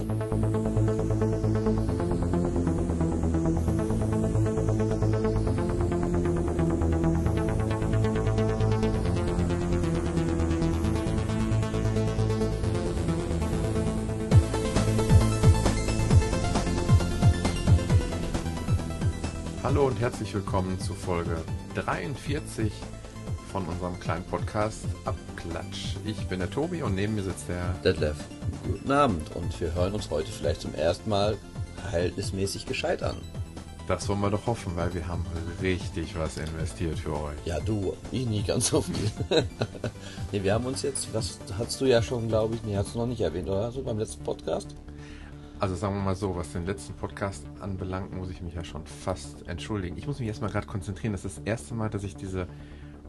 Hallo und herzlich willkommen zu Folge 43 von unserem kleinen Podcast Abklatsch. Ich bin der Tobi und neben mir sitzt der Detlef, guten Abend und wir hören uns heute vielleicht zum ersten Mal verhältnismäßig gescheit an. Das wollen wir doch hoffen, weil wir haben richtig was investiert für euch. Ja, du, ich nie ganz so viel. nee, wir haben uns jetzt, das hast du ja schon, glaube ich, nee, hast du noch nicht erwähnt, oder? So beim letzten Podcast? Also sagen wir mal so, was den letzten Podcast anbelangt, muss ich mich ja schon fast entschuldigen. Ich muss mich erstmal gerade konzentrieren. Das ist das erste Mal, dass ich diese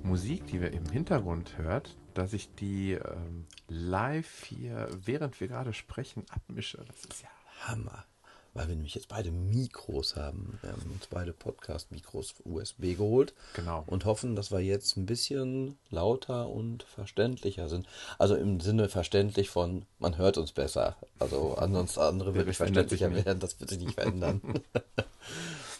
Musik, die wir im Hintergrund hört, dass ich die ähm, live hier, während wir gerade sprechen, abmische. Das ist ja Hammer. Weil wir nämlich jetzt beide Mikros haben. Wir haben uns beide Podcast-Mikros USB geholt. Genau. Und hoffen, dass wir jetzt ein bisschen lauter und verständlicher sind. Also im Sinne verständlich von, man hört uns besser. Also ansonsten andere wirklich verständlicher werden. Das wird sich nicht verändern.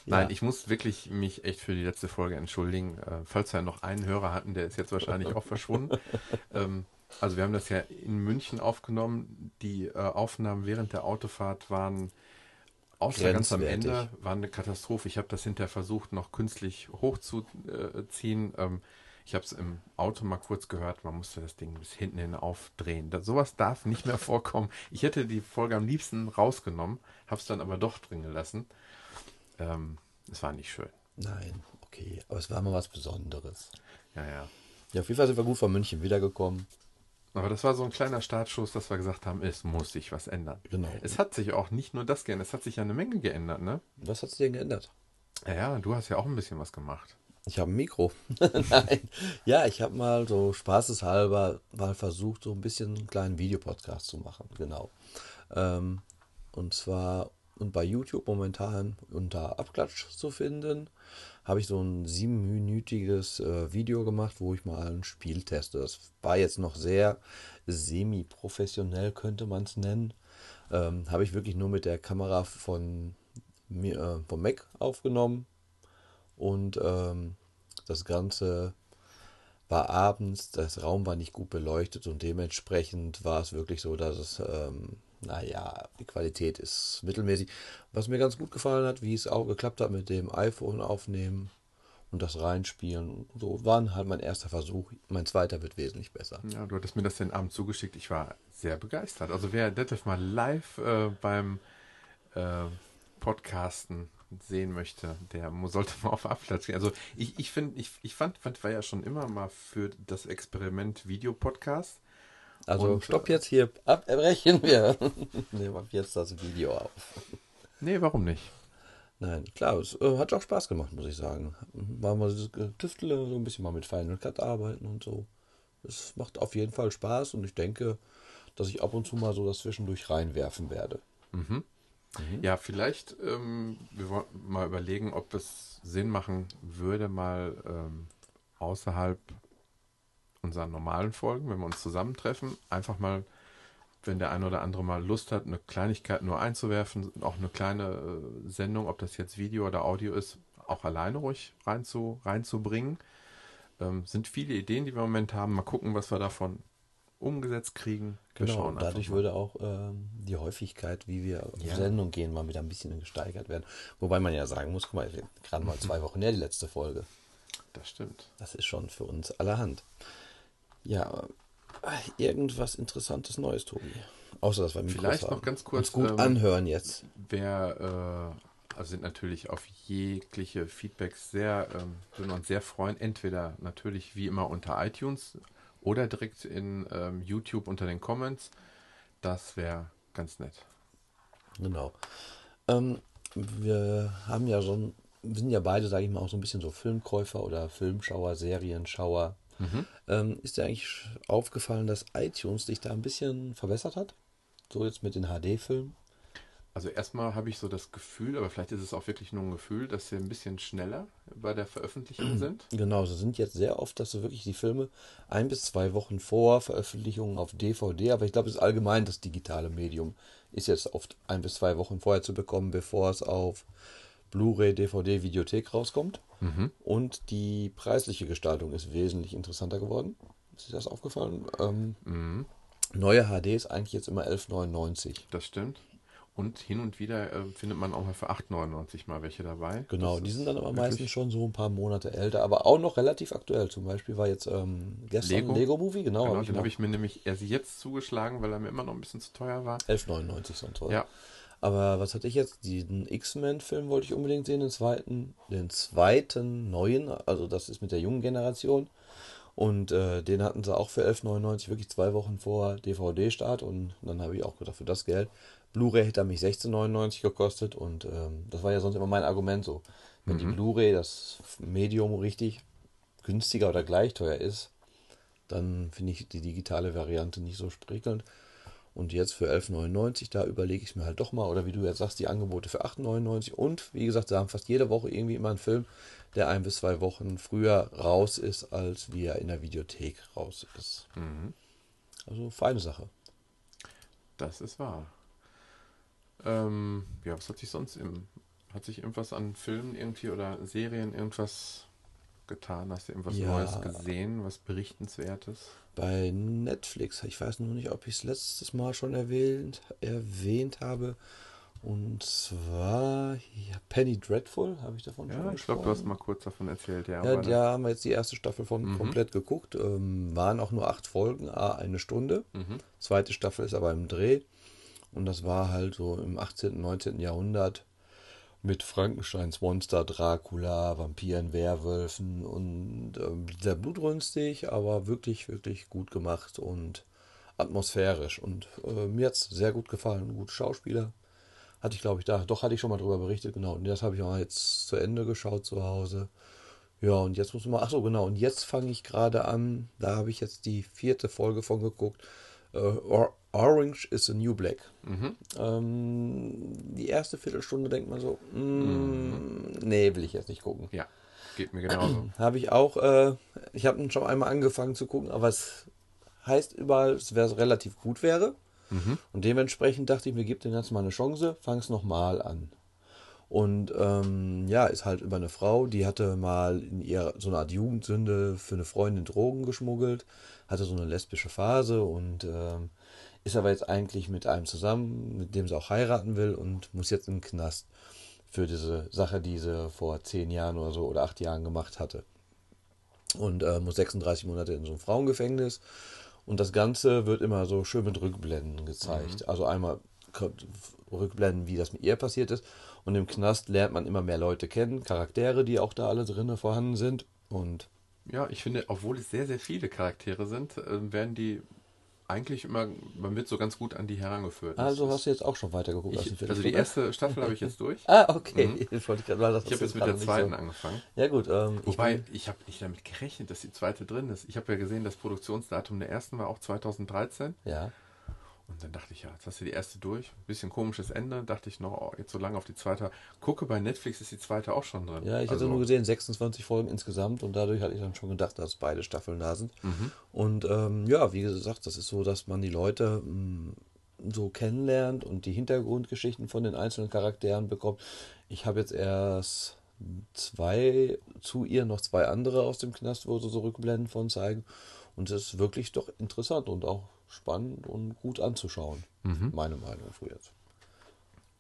Nein, Ja. ich muss wirklich mich echt für die letzte Folge entschuldigen. Äh, falls wir noch einen Hörer hatten, der ist jetzt wahrscheinlich auch verschwunden. ähm, also wir haben das ja in München aufgenommen. Die äh, Aufnahmen während der Autofahrt waren außer ganz am. Ende, waren eine Katastrophe. Ich habe das hinterher versucht, noch künstlich hochzuziehen. Ähm, ich habe es im Auto mal kurz gehört, man musste das Ding bis hinten hin aufdrehen. Das, sowas darf nicht mehr vorkommen. Ich hätte die Folge am liebsten rausgenommen, habe es dann aber doch drin gelassen. Ähm, es war nicht schön. Nein, okay. Aber es war mal was Besonderes. Ja, ja. Ja, auf jeden Fall sind wir gut von München wiedergekommen. Aber das war so ein kleiner Startschuss, dass wir gesagt haben, es muss sich was ändern. Genau. Es hat sich auch nicht nur das geändert, es hat sich ja eine Menge geändert, ne? Was hat sich denn geändert? Ja, ja, du hast ja auch ein bisschen was gemacht. Ich habe ein Mikro. Nein. Ja, ich habe mal so spaßeshalber mal versucht, so ein bisschen einen kleinen Videopodcast zu machen. Genau. Ähm, und zwar und bei YouTube momentan unter Abklatsch zu finden, habe ich so ein siebenminütiges äh, Video gemacht, wo ich mal ein Spiel teste. Das war jetzt noch sehr semi-professionell, könnte man es nennen. Ähm, habe ich wirklich nur mit der Kamera von äh, vom Mac aufgenommen und ähm, das Ganze war abends, das Raum war nicht gut beleuchtet und dementsprechend war es wirklich so, dass es, ähm, naja, die Qualität ist mittelmäßig. Was mir ganz gut gefallen hat, wie es auch geklappt hat mit dem iPhone aufnehmen und das reinspielen. So war halt mein erster Versuch. Mein zweiter wird wesentlich besser. Ja, du hattest mir das den Abend zugeschickt. Ich war sehr begeistert. Also wer Detlef mal live äh, beim äh, Podcasten sehen möchte, der sollte mal auf Abklatsch gehen. Also ich, ich finde, ich, ich fand, fand, war ja schon immer mal für das Experiment Videopodcast. Also Und, stopp äh, jetzt hier, abbrechen wir. Nehmen wir jetzt das Video auf. Nee, warum nicht? Nein, klar, es äh, hat auch Spaß gemacht, muss ich sagen. War mal dieses Tüftele, so ein bisschen mal mit Final Cut arbeiten und so. Es macht auf jeden Fall Spaß und ich denke, dass ich ab und zu mal so das zwischendurch reinwerfen werde. Ja, vielleicht, ähm, wir wollten mal überlegen, ob es Sinn machen würde, mal ähm, außerhalb unserer normalen Folgen, wenn wir uns zusammentreffen, einfach mal, wenn der eine oder andere mal Lust hat, eine Kleinigkeit nur einzuwerfen, auch eine kleine äh, Sendung, ob das jetzt Video oder Audio ist, auch alleine ruhig reinzu, reinzubringen. Ähm, sind viele Ideen, die wir im Moment haben. Mal gucken, was wir davon umgesetzt kriegen. Wir Genau, und dadurch würde auch ähm, die Häufigkeit, wie wir auf Ja. Sendung gehen, mal wieder ein bisschen gesteigert werden. Wobei man ja sagen muss, guck mal, gerade mal zwei Wochen her die letzte Folge. Das stimmt. Das ist schon für uns allerhand. Ja, äh, irgendwas Interessantes Neues, Tobi. Außer, dass wir Mikros Vielleicht haben. noch ganz kurz, Uns gut ähm, anhören jetzt. Wer, äh, also sind natürlich auf jegliche Feedbacks sehr, ähm, würden uns sehr freuen. Entweder natürlich wie immer unter iTunes oder direkt in ähm, YouTube unter den Comments. Das wäre ganz nett. Genau. Ähm, wir haben ja schon, wir sind ja beide, sage ich mal, auch so ein bisschen so Filmkäufer oder Filmschauer, Serienschauer. Ähm, ist dir eigentlich aufgefallen, dass iTunes dich da ein bisschen verbessert hat? So jetzt mit den HD-Filmen? Also erstmal habe ich so das Gefühl, aber vielleicht ist es auch wirklich nur ein Gefühl, dass sie ein bisschen schneller bei der Veröffentlichung sind. Genau, sie sind jetzt sehr oft, dass du wirklich die Filme ein bis zwei Wochen vor Veröffentlichung auf DVD, aber ich glaube, es ist allgemein das digitale Medium, ist jetzt oft ein bis zwei Wochen vorher zu bekommen, bevor es auf Blu-ray, DVD, Videothek rauskommt. Und die preisliche Gestaltung ist wesentlich interessanter geworden. Ist dir das aufgefallen? Ähm, Neue HD ist eigentlich jetzt immer 11,99. Das stimmt. Und hin und wieder äh, findet man auch mal für 8,99 mal welche dabei. Genau, Das die sind dann aber wirklich- meistens schon so ein paar Monate älter, aber auch noch relativ aktuell. Zum Beispiel war jetzt ähm, gestern Lego? ein Lego-Movie, genau, Genau, hab den habe ich mir nämlich erst jetzt zugeschlagen, weil er mir immer noch ein bisschen zu teuer war. 11,99 sonst was. Ja, Aber was hatte ich jetzt? Diesen X-Men-Film wollte ich unbedingt sehen, den zweiten, den zweiten neuen, also das ist mit der jungen Generation. Und äh, den hatten sie auch für 11,99 wirklich zwei Wochen vor DVD-Start. Und dann habe ich auch gedacht, für das Geld. Blu-ray hätte mich 16,99 gekostet. Und ähm, das war ja sonst immer mein Argument so. Wenn die Blu-ray, das Medium richtig günstiger oder gleich teuer ist, dann finde ich die digitale Variante nicht so prickelnd. Und jetzt für 11,99, da überlege ich mir halt doch mal. Oder wie du jetzt sagst, die Angebote für 8,99. Und wie gesagt, sie haben fast jede Woche irgendwie immer einen Film, der ein bis zwei Wochen früher raus ist, als wie er in der Videothek raus ist. Also feine Sache. das ist wahr. Ähm, ja, was hat sich sonst im. Hat sich irgendwas an Filmen irgendwie oder Serien irgendwas getan? Hast du irgendwas Ja. Neues gesehen, was Berichtenswertes? Bei Netflix, ich weiß nur nicht, ob ich es letztes Mal schon erwähnt, erwähnt habe. Und zwar ja, Penny Dreadful, habe ich davon Ja, schon ich glaube, du hast mal kurz davon erzählt, ja. Ja, da haben wir jetzt die erste Staffel von Mhm. komplett geguckt. Ähm, waren auch nur acht Folgen, a eine Stunde. Mhm. Zweite Staffel ist aber im Dreh. Und das war halt so im 18., 19. Jahrhundert mit Frankensteins Monster, Dracula, Vampiren, Werwölfen und ähm, sehr blutrünstig, aber wirklich, wirklich gut gemacht und atmosphärisch. Und äh, mir hat es sehr gut gefallen. Gute Schauspieler. Hatte ich, glaube ich, da. Doch, hatte ich schon mal drüber berichtet, genau. Und das habe ich auch jetzt zu Ende geschaut zu Hause. Ja, und jetzt muss man, ach so, genau, und jetzt fange ich gerade an, da habe ich jetzt die vierte Folge von geguckt. Äh, Orange is the New Black. Mhm. Ähm, die erste Viertelstunde denkt man so, mm, nee, will ich jetzt nicht gucken. Ja, geht mir genauso. Habe ich auch, äh, ich habe schon einmal angefangen zu gucken, aber es heißt überall, es wäre relativ gut wäre. Und dementsprechend dachte ich mir, gib dem Ganzen mal eine Chance, fang es nochmal an. Und ähm, ja, ist halt über eine Frau, die hatte mal in ihr so eine Art Jugendsünde für eine Freundin Drogen geschmuggelt, hatte so eine lesbische Phase und ähm, ist aber jetzt eigentlich mit einem zusammen, mit dem sie auch heiraten will und muss jetzt den Knast für diese Sache, die sie vor zehn Jahren oder so oder acht Jahren gemacht hatte. Und äh, muss 36 Monate in so einem Frauengefängnis. Und das Ganze wird immer so schön mit Rückblenden gezeigt. Also einmal Rückblenden, wie das mit ihr passiert ist. Und im Knast lernt man immer mehr Leute kennen, Charaktere, die auch da alle drinnen vorhanden sind. Und Ja, ich finde, obwohl es sehr, sehr viele Charaktere sind, äh, werden die eigentlich immer, man wird so ganz gut an die herangeführt. Also hast du jetzt auch schon weitergeguckt. als ich, eine also die erste Staffel habe ich jetzt durch. Ah, okay. Ich, wollte mal, das Ich habe jetzt mit der zweiten so- angefangen. Ja gut, ähm, ich Wobei, bin- ich habe nicht damit gerechnet, dass die zweite drin ist. Ich habe ja gesehen, das Produktionsdatum der ersten war auch 2013. ja. Und dann dachte ich, ja, jetzt hast du die erste durch. Bisschen komisches Ende. Dachte ich noch, oh, jetzt so lange auf die zweite. Gucke, bei Netflix ist die zweite auch schon drin. Ja, ich also, hatte nur gesehen, 26 Folgen insgesamt und dadurch hatte ich dann schon gedacht, dass beide Staffeln da sind. Mhm. Und ähm, ja, wie gesagt, das ist so, dass man die Leute mh, so kennenlernt und die Hintergrundgeschichten von den einzelnen Charakteren bekommt. Ich habe jetzt erst zwei zu ihr noch zwei andere aus dem Knast, wo sie so Rückblenden von zeigen. Und es ist wirklich doch interessant und auch spannend und gut anzuschauen. Meine Meinung für jetzt.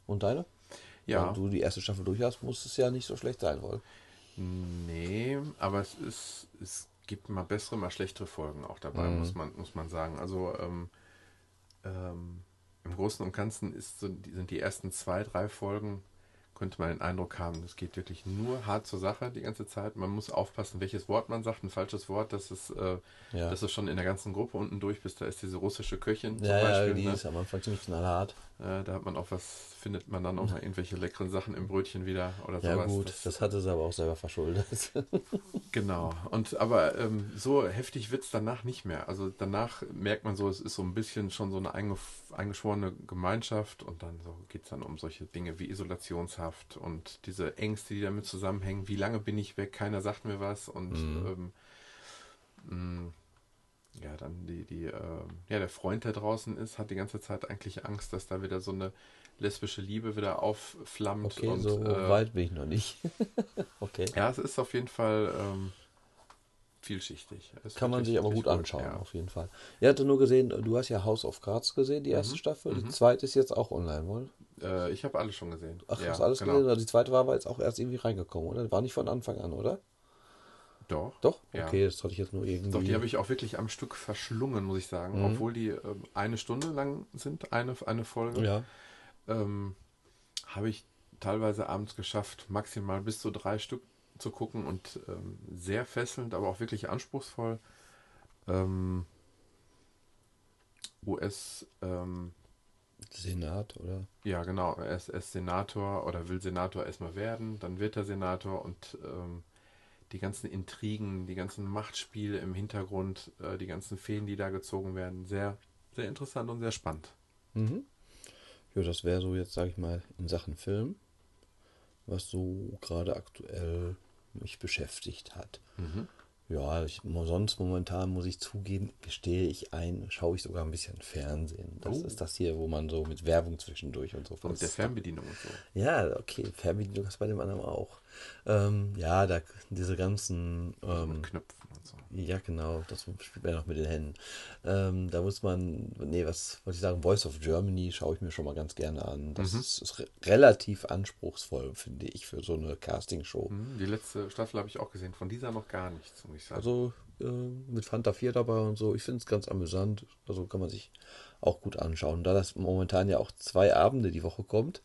Und deine? Ja. Wenn du die erste Staffel durch hast, muss es ja nicht so schlecht sein wohl. Nee, aber es ist, es gibt mal bessere, mal schlechtere Folgen auch dabei, Mhm. muss, man, muss man sagen. Also ähm, ähm, im Großen und Ganzen ist so, sind die ersten zwei, drei Folgen, könnte man den Eindruck haben, es geht wirklich nur hart zur Sache die ganze Zeit. Man muss aufpassen, welches Wort man sagt. Ein falsches Wort, das ist, äh, Ja. das ist schon in der ganzen Gruppe unten durch, bis da ist diese russische Köchin zum Ja, ja, Beispiel. die ne? ist am Anfang ziemlich knallhart. Äh, da hat man auch was, findet man dann auch mal irgendwelche leckeren Sachen im Brötchen wieder oder Ja sowas. gut, Das- das hatte sie aber auch selber verschuldet. Genau. Und aber ähm, so heftig wird es danach nicht mehr. Also danach merkt man so, es ist so ein bisschen schon so eine einge eingeschworene Gemeinschaft und dann so geht es dann um solche Dinge wie Isolationshaft und diese Ängste, die damit zusammenhängen. Wie lange bin ich weg? Keiner sagt mir was und ähm, mh, ja, dann die, die, ähm, ja, der Freund, der draußen ist, hat die ganze Zeit eigentlich Angst, dass da wieder so eine lesbische Liebe wieder aufflammt. Okay, und, so äh, weit bin ich noch nicht. okay. ja, es ist auf jeden Fall ähm, vielschichtig. Es Kann man sich aber richtig gut anschauen, Ja. auf jeden Fall. Ich hatte nur gesehen, du hast ja House of Cards gesehen, die Mhm. erste Staffel. Die zweite ist jetzt auch online, wohl? Äh, ich habe alles schon gesehen. Ach, ja, hast alles genau. gesehen? Also Die zweite war aber jetzt auch erst irgendwie reingekommen, oder? War nicht von Anfang an, oder? Doch. Doch? Ja. Okay, das hatte ich jetzt nur irgendwie. Doch, die habe ich auch wirklich am Stück verschlungen, muss ich sagen. Mhm. Obwohl die ähm, eine Stunde lang sind, eine, eine Folge. Ja. ähm, habe ich teilweise abends geschafft, maximal bis zu drei Stück zu gucken und ähm, sehr fesselnd, aber auch wirklich anspruchsvoll. Ähm, US, ähm, Senat, oder? ja genau, er ist, er ist Senator oder will Senator erstmal werden, dann wird er Senator und ähm, die ganzen Intrigen, die ganzen Machtspiele im Hintergrund, äh, die ganzen Fäden, die da gezogen werden, sehr, sehr interessant und sehr spannend. Mhm. Ja, das wäre so jetzt, sag ich mal, in Sachen Film, was so gerade aktuell mich beschäftigt hat. Mhm. Ja, ich, sonst momentan muss ich zugeben, gestehe ich ein, schaue ich sogar ein bisschen Fernsehen. Das Oh. ist das hier, wo man so mit Werbung zwischendurch und so. Und der Fernbedienung und so. Ja, okay, Fernbedienung ist bei dem anderen auch. Ähm, ja, da diese ganzen ähm, Mit Knöpfen und so. ja, genau, das spielt man ja noch mit den Händen. Ähm, da muss man, nee, was wollte ich sagen, Voice of Germany schaue ich mir schon mal ganz gerne an. Das ist, ist re relativ anspruchsvoll, finde ich, für so eine Castingshow. Hm, Die letzte Staffel habe ich auch gesehen. Von dieser noch gar nichts, muss ich sagen. Also äh, mit Fanta 4 dabei und so, ich finde es ganz amüsant. Also kann man sich auch gut anschauen. Da das momentan ja auch zwei Abende die Woche kommt,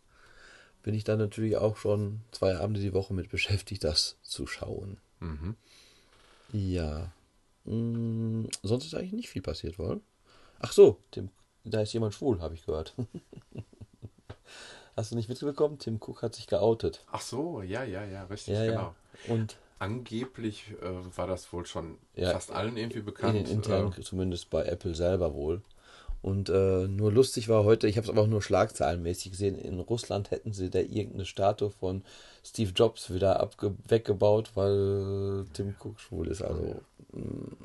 bin ich dann natürlich auch schon zwei Abende die Woche mit beschäftigt, das zu schauen. mhm. Ja. Mm, sonst ist eigentlich nicht viel passiert, wohl. Ach so, Tim, da ist jemand schwul, habe ich gehört. Hast du nicht mitbekommen? Tim Cook hat sich geoutet. Ach so, ja, ja, ja, richtig, Ja, genau. ja. Und Angeblich äh, war das wohl schon Ja, fast allen irgendwie in, bekannt. intern, äh, zumindest bei Apple selber wohl. Und äh, nur lustig war heute, ich habe es aber auch nur schlagzeilenmäßig gesehen, in Russland hätten sie da irgendeine Statue von Steve Jobs wieder weggebaut, weil Tim Cook schwul ist. Also mh,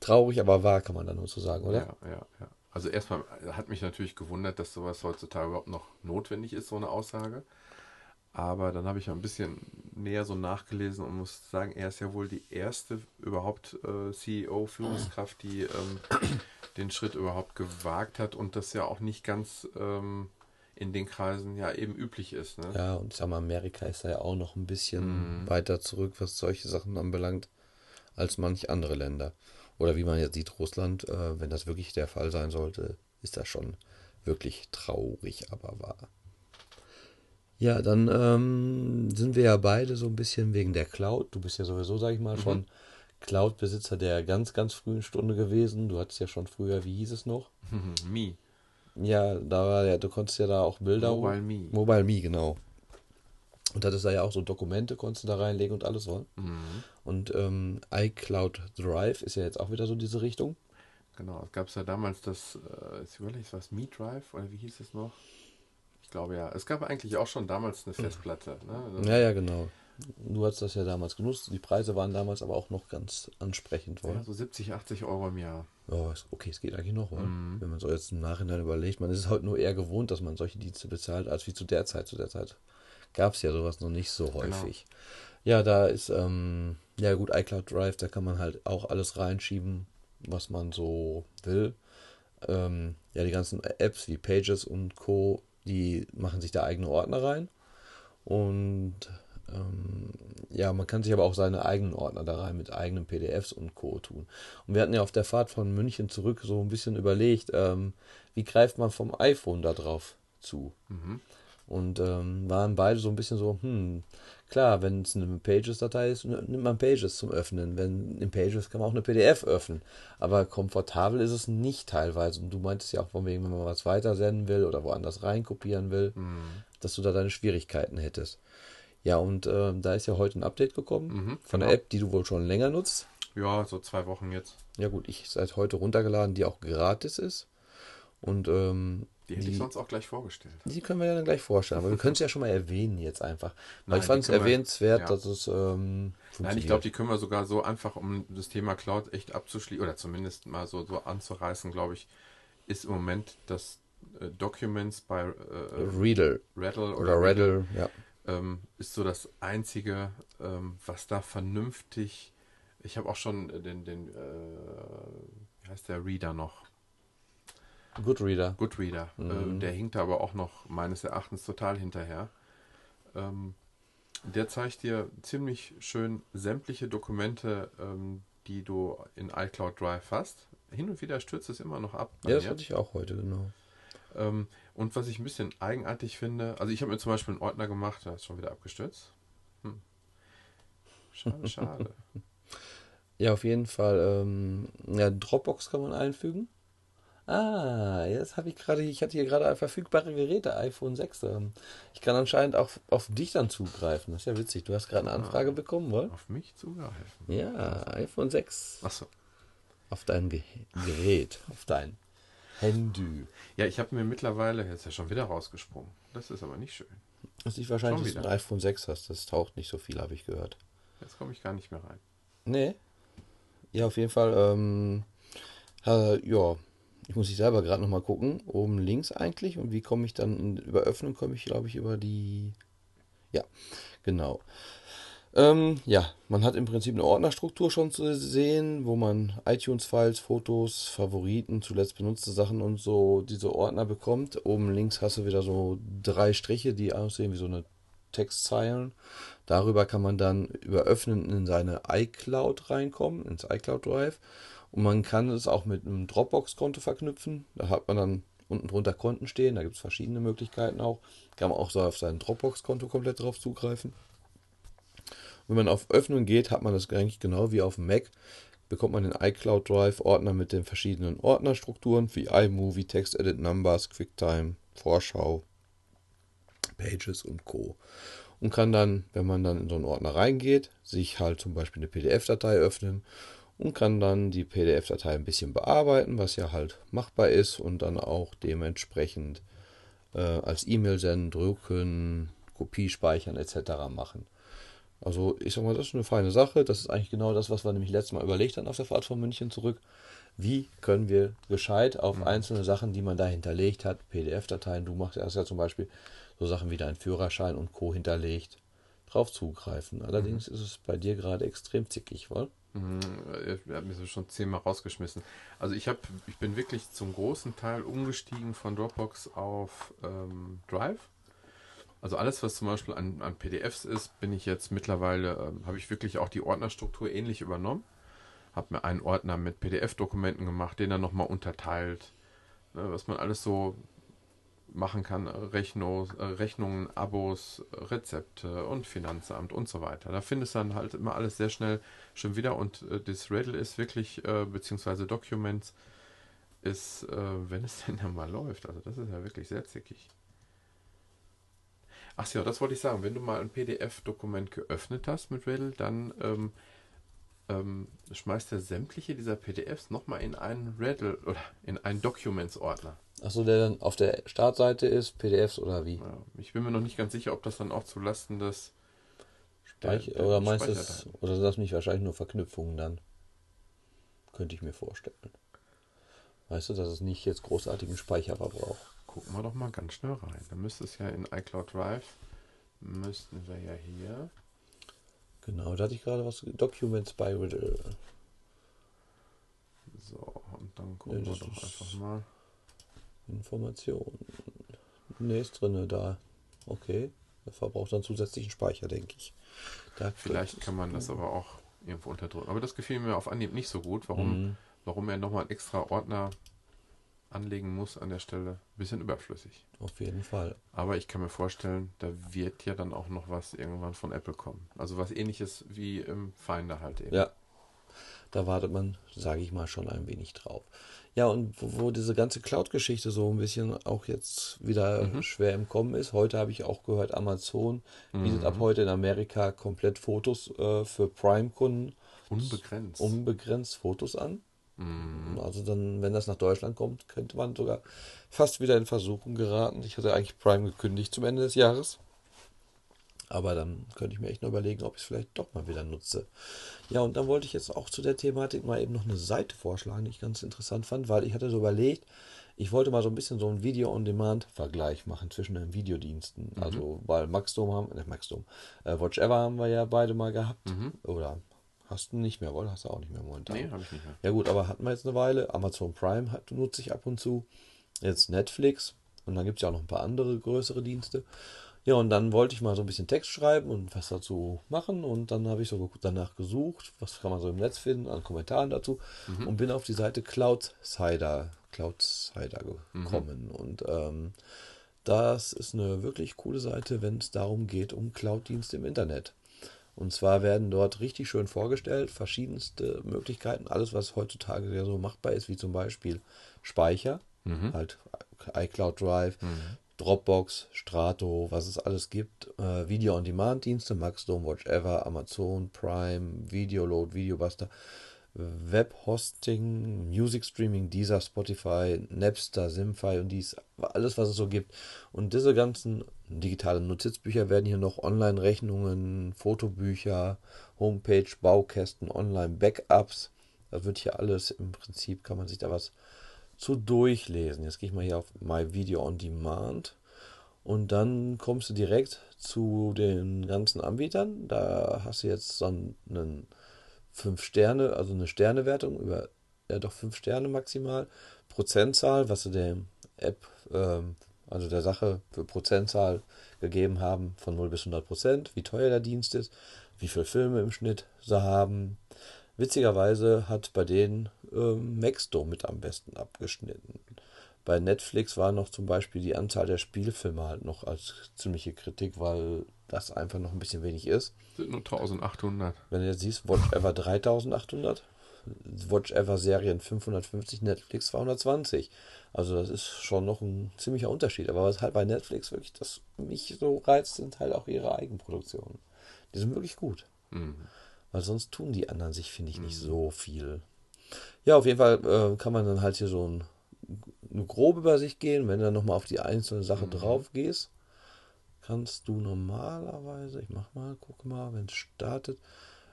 traurig, aber wahr, kann man da nur so sagen, oder? ja, ja, ja. Also erstmal hat mich natürlich gewundert, dass sowas heutzutage überhaupt noch notwendig ist, so eine Aussage. Aber dann habe ich ja ein bisschen näher so nachgelesen und muss sagen, er ist ja wohl die erste überhaupt äh, CEO, Führungskraft, die ähm, den Schritt überhaupt gewagt hat und das ja auch nicht ganz ähm, in den Kreisen ja eben üblich ist. Ne? Ja, und ich sag mal, Amerika ist da ja auch noch ein bisschen Mhm. weiter zurück, was solche Sachen anbelangt, als manch andere Länder. Oder wie man jetzt sieht, Russland, äh, wenn das wirklich der Fall sein sollte, ist das schon wirklich traurig, aber wahr. Ja, dann ähm, sind wir ja beide so ein bisschen wegen der Cloud. Du bist ja sowieso, sag ich mal, schon Cloud-Besitzer der ganz, ganz frühen Stunde gewesen. Du hattest ja schon früher, wie hieß es noch? Me. Ja, da war ja, du konntest ja da auch Bilder. Mobile Me. Mobile Me, genau. Und hattest da ja auch so Dokumente, konntest du da reinlegen und alles wollen. Mhm. Und ähm, iCloud Drive ist ja jetzt auch wieder so diese Richtung. Genau, es gab ja damals das, äh, jetzt überlege ich, was Me Drive oder wie hieß es noch? Ich glaube ja. Es gab eigentlich auch schon damals eine Festplatte. Ne? Ja, ja, genau. Du hast das ja damals genutzt. Die Preise waren damals aber auch noch ganz ansprechend. Wohl. Ja, so 70, 80 Euro im Jahr. Oh, okay, es geht eigentlich noch. Mhm. Wenn man so jetzt im Nachhinein überlegt, man ist es heute nur eher gewohnt, dass man solche Dienste bezahlt, als wie zu der Zeit. Zu der Zeit gab es ja sowas noch nicht so häufig. Ja, da ist, ähm, ja gut, iCloud Drive, da kann man halt auch alles reinschieben, was man so will. Ähm, ja, die ganzen Apps wie Pages und Co., die machen sich da eigene Ordner rein. Und ähm, ja, man kann sich aber auch seine eigenen Ordner da rein mit eigenen PDFs und Co. tun. Und wir hatten ja auf der Fahrt von München zurück so ein bisschen überlegt, ähm, wie greift man vom iPhone da drauf zu? Mhm. Und ähm, waren beide so ein bisschen so, hm, klar, wenn es eine Pages-Datei ist, nimmt man Pages zum Öffnen. Wenn in Pages kann man auch eine PDF öffnen. Aber komfortabel ist es nicht teilweise. Und du meintest ja auch von wegen, wenn man was weitersenden will oder woanders reinkopieren will, Mhm. dass du da deine Schwierigkeiten hättest. Ja, und ähm, da ist ja heute ein Update gekommen Mhm, von der genau. App, die du wohl schon länger nutzt. Ja, so zwei Wochen jetzt. Ja gut, ich seit heute runtergeladen, die auch gratis ist. Und ähm, Die hätte ich sonst auch gleich vorgestellt. die können wir ja dann gleich vorstellen. Aber wir können es ja schon mal erwähnen jetzt einfach. Weil Nein, ich fand es die wir- erwähnenswert, ja. dass es ähm, Nein, ich glaube, die können wir sogar so einfach, um das Thema Cloud echt abzuschließen oder zumindest mal so, so anzureißen, glaube ich, ist im Moment das äh, Documents bei äh, Reader Rattle oder Rattle, ja. Ähm, ist so das einzige, ähm, was da vernünftig. Ich habe auch schon den, den äh, wie heißt der Reader noch? Goodreader. Goodreader. Mhm. Ähm, der hinkt aber auch noch meines Erachtens total hinterher. Ähm, der zeigt dir ziemlich schön sämtliche Dokumente, ähm, die du in iCloud Drive hast. Hin und wieder stürzt es immer noch ab. Ja, das hatte ich auch heute, genau. Ähm, und was ich ein bisschen eigenartig finde, also ich habe mir zum Beispiel einen Ordner gemacht, der ist schon wieder abgestürzt. Hm. Schade, schade. Ja, auf jeden Fall. Ähm, ja, Dropbox kann man einfügen. Ah, jetzt habe ich gerade, ich hatte hier gerade verfügbare Geräte, iPhone 6. Ähm, Ich kann anscheinend auch auf dich dann zugreifen. Das ist ja witzig. Du hast gerade eine Anfrage bekommen, wohl? Auf mich zugreifen. Ja, iPhone 6. Achso. Auf dein Ge Gerät, auf dein Handy. Ja, ich habe mir mittlerweile, jetzt ist ja schon wieder rausgesprungen. Das ist aber nicht schön. Das liegt wahrscheinlich, dass du ein iPhone 6 hast. Das taucht nicht so viel, habe ich gehört. Jetzt komme ich gar nicht mehr rein. Nee. Ja, auf jeden Fall. Ähm, äh, ja, ich muss ich selber gerade nochmal gucken. Oben links eigentlich. Und wie komme ich dann in, über Öffnen? Komme ich, glaube ich, über die. Ja, genau. Ähm, ja, man hat im Prinzip eine Ordnerstruktur schon zu sehen, wo man iTunes-Files, Fotos, Favoriten, zuletzt benutzte Sachen und so diese Ordner bekommt. Oben links hast du wieder so drei Striche, die aussehen wie so eine Textzeilen. Darüber kann man dann über Öffnen in seine iCloud reinkommen, ins iCloud Drive. Und man kann es auch mit einem Dropbox-Konto verknüpfen. Da hat man dann unten drunter Konten stehen. Da gibt es verschiedene Möglichkeiten auch. Kann man auch so auf sein Dropbox-Konto komplett drauf zugreifen. Wenn man auf Öffnen geht, hat man das eigentlich genau wie auf dem Mac. Bekommt man den iCloud Drive Ordner mit den verschiedenen Ordnerstrukturen wie iMovie, Text Edit Numbers, QuickTime, Vorschau, Pages und Co. Und kann dann, wenn man dann in so einen Ordner reingeht, sich halt zum Beispiel eine PDF-Datei öffnen und kann dann die PDF-Datei ein bisschen bearbeiten, was ja halt machbar ist und dann auch dementsprechend äh, als E-Mail senden, drucken, Kopie speichern etc. machen. Also ich sag mal, das ist eine feine Sache. Das ist eigentlich genau das, was wir nämlich letztes Mal überlegt haben auf der Fahrt von München zurück. Wie können wir gescheit auf einzelne Sachen, die man da hinterlegt hat, PDF-Dateien, du machst erst ja zum Beispiel so Sachen wie dein Führerschein und Co. hinterlegt, drauf zugreifen. Allerdings ist es bei dir gerade extrem zickig, wohl? Mhm, Er hat mich so schon zehnmal rausgeschmissen. Also ich habe, ich bin wirklich zum großen Teil umgestiegen von Dropbox auf ähm, Drive. Also alles, was zum Beispiel an, an PDFs ist, bin ich jetzt mittlerweile, ähm, habe ich wirklich auch die Ordnerstruktur ähnlich übernommen. Habe mir einen Ordner mit PDF-Dokumenten gemacht, den dann nochmal unterteilt, ne, was man alles so machen kann, Rechnung, äh, Rechnungen, Abos, Rezepte und Finanzamt und so weiter. Da findest du dann halt immer alles sehr schnell schon wieder und äh, das Riddle ist wirklich, äh, beziehungsweise Documents ist, äh, wenn es denn dann mal läuft, also das ist ja wirklich sehr zickig. Ach ja, das wollte ich sagen. Wenn du mal ein PDF-Dokument geöffnet hast mit Riddle, dann ähm, ähm, schmeißt er sämtliche dieser PDFs nochmal in einen Riddle oder in einen Documents-Ordner. Achso, der dann auf der Startseite ist, PDFs oder wie? Ja, ich bin mir noch nicht ganz sicher, ob das dann auch zulasten des Speich der- der oder meinst du, es- Speicherdaten- oder sind das nicht wahrscheinlich nur Verknüpfungen dann? Könnte ich mir vorstellen. Weißt du, dass es nicht jetzt großartigen Speicher verbraucht. Gucken wir doch mal ganz schnell rein. Dann müsste es ja in iCloud Drive, müssten wir ja hier. Genau, da hatte ich gerade was. Documents by Riddle. So, und dann gucken Ja, wir doch einfach mal. Informationen. Ne, ist drinne da. Okay. Der verbraucht dann zusätzlichen Speicher, denke ich. Da Vielleicht kann man das aber auch irgendwo unterdrücken. Aber das gefiel mir auf Anhieb nicht so gut, warum, Mhm. warum er nochmal einen extra Ordner anlegen muss an der Stelle, ein bisschen überflüssig. Auf jeden Fall. Aber ich kann mir vorstellen, da wird ja dann auch noch was irgendwann von Apple kommen. Also was ähnliches wie im Finder halt eben. Ja. Da wartet man, sage ich mal, schon ein wenig drauf. Ja, und wo, wo diese ganze Cloud-Geschichte so ein bisschen auch jetzt wieder Mhm. schwer im Kommen ist. Heute habe ich auch gehört, Amazon bietet Mhm. ab heute in Amerika komplett Fotos äh, für Prime-Kunden Unbegrenzt. unbegrenzt Fotos an. Mhm. Also dann, wenn das nach Deutschland kommt, könnte man sogar fast wieder in Versuchung geraten. Ich hatte eigentlich Prime gekündigt zum Ende des Jahres. Aber dann könnte ich mir echt nur überlegen, ob ich es vielleicht doch mal wieder nutze. Ja, und dann wollte ich jetzt auch zu der Thematik mal eben noch eine Seite vorschlagen, die ich ganz interessant fand, weil ich hatte so überlegt, ich wollte mal so ein bisschen so einen Video-on-Demand-Vergleich machen zwischen den Videodiensten. Also, weil Maxdome haben, nicht äh, Watch Ever haben wir ja beide mal gehabt. Oder hast du nicht mehr, wohl? Hast du auch nicht mehr momentan. Nee, habe ich nicht mehr. Ja gut, aber hatten wir jetzt eine Weile. Amazon Prime hat, nutze ich ab und zu. Jetzt Netflix. Und dann gibt es ja auch noch ein paar andere größere Dienste. Ja, und dann wollte ich mal so ein bisschen Text schreiben und was dazu machen. Und dann habe ich so danach gesucht, was kann man so im Netz finden, an Kommentaren dazu. Und bin auf die Seite Cloudsider, Cloudsider gekommen. Und ähm, das ist eine wirklich coole Seite, wenn es darum geht, um Cloud-Dienste im Internet. Und zwar werden dort richtig schön vorgestellt, verschiedenste Möglichkeiten, alles was heutzutage ja so machbar ist, wie zum Beispiel Speicher, halt iCloud Drive, Dropbox, Strato, was es alles gibt, äh, Video-on-Demand-Dienste, Maxdome, Watch Ever, Amazon Prime, Videoload, Videobuster, Web-Hosting, Music-Streaming, Deezer, Spotify, Napster, Simfy und dies, alles, was es so gibt. Und diese ganzen digitalen Notizbücher werden hier noch Online-Rechnungen, Fotobücher, Homepage, Baukästen, Online-Backups. Das wird hier alles im Prinzip, kann man sich da was zu durchlesen. Jetzt gehe ich mal hier auf My Video on Demand und dann kommst du direkt zu den ganzen Anbietern. Da hast du jetzt so einen 5 Sterne, also eine Sternewertung über, ja doch 5 Sterne maximal. Prozentzahl, was sie der App, ähm, also der Sache für Prozentzahl gegeben haben, von 0 bis 100 Prozent, wie teuer der Dienst ist, wie viele Filme im Schnitt sie haben. Witzigerweise hat bei denen ähm, Maxdome mit am besten abgeschnitten. Bei Netflix war noch zum Beispiel die Anzahl der Spielfilme halt noch als ziemliche Kritik, weil das einfach noch ein bisschen wenig ist. Sind nur 1800. Wenn du jetzt siehst, Watch Ever 3800, Watch Ever Serien 550, Netflix 220. Also das ist schon noch ein ziemlicher Unterschied. Aber was halt bei Netflix wirklich das mich so reizt, sind halt auch ihre Eigenproduktionen. Die sind wirklich gut. Mhm. Weil sonst tun die anderen sich, finde ich, nicht so viel. Ja, auf jeden Fall äh, kann man dann halt hier so ein, eine grobe Übersicht gehen. Wenn du dann nochmal auf die einzelne Sache drauf gehst, kannst du normalerweise, ich mach mal, guck mal, wenn es startet,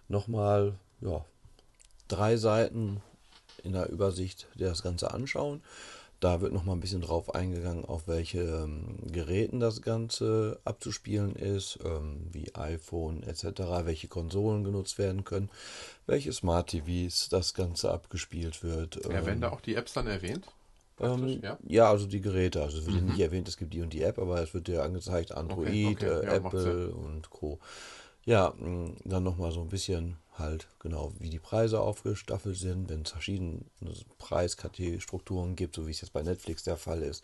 nochmal, ja, drei Seiten in der Übersicht dir das Ganze anschauen. Da wird nochmal ein bisschen drauf eingegangen, auf welche ähm, Geräten das Ganze abzuspielen ist, ähm, wie iPhone etc., welche Konsolen genutzt werden können, welche Smart TVs das Ganze abgespielt wird. Ja, ähm, werden da auch die Apps dann erwähnt? Ähm, ja? ja, also die Geräte. Also es wird ja nicht erwähnt, es gibt die und die App, aber es wird dir angezeigt, Android, Okay, okay, äh, ja, Apple und Co. Ja, mh, dann nochmal so ein bisschen halt genau, wie die Preise aufgestaffelt sind, wenn es verschiedene Preiskategoriestrukturen gibt, so wie es jetzt bei Netflix der Fall ist.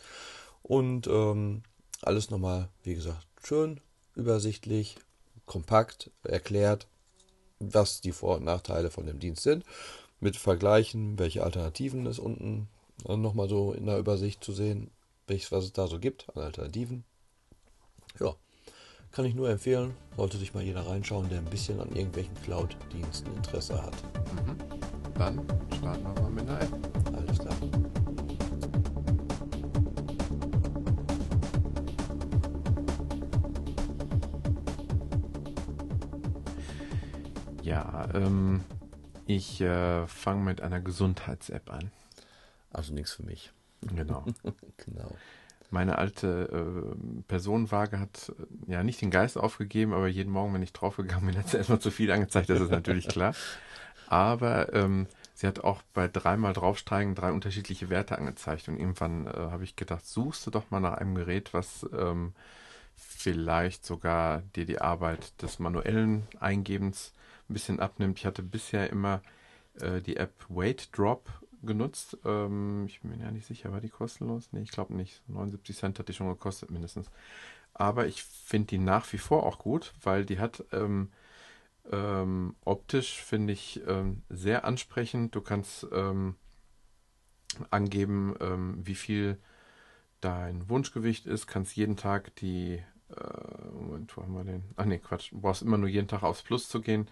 Und ähm, alles nochmal, wie gesagt, schön, übersichtlich, kompakt erklärt, was die Vor- und Nachteile von dem Dienst sind, mit Vergleichen, welche Alternativen es unten nochmal so in der Übersicht zu sehen, welches, was es da so gibt an Alternativen. Ja, kann ich nur empfehlen, sollte sich mal jeder reinschauen, der ein bisschen an irgendwelchen Cloud-Diensten Interesse hat. Dann starten wir mal mit einer App. Alles klar. Ja, ähm, ich äh, fange mit einer Gesundheits-App an. Also nichts für mich. Genau. Genau. Meine alte äh, Personenwaage hat äh, ja nicht den Geist aufgegeben, aber jeden Morgen, wenn ich draufgegangen bin, hat sie erstmal zu viel angezeigt, das ist natürlich klar. Aber ähm, sie hat auch bei dreimal draufsteigen drei unterschiedliche Werte angezeigt. Und irgendwann äh, habe ich gedacht, suchst du doch mal nach einem Gerät, was ähm, vielleicht sogar dir die Arbeit des manuellen Eingebens ein bisschen abnimmt. Ich hatte bisher immer äh, die App Weight Drop genutzt. Ähm, ich bin mir ja nicht sicher, war die kostenlos? Nee, ich glaube nicht. 79 Cent hat die schon gekostet, mindestens. Aber ich finde die nach wie vor auch gut, weil die hat ähm, ähm, optisch, finde ich, ähm, sehr ansprechend. Du kannst ähm, angeben, ähm, wie viel dein Wunschgewicht ist, kannst jeden Tag die, äh, Moment, wo haben wir den? Ach nee, Quatsch, du brauchst immer nur jeden Tag aufs Plus zu gehen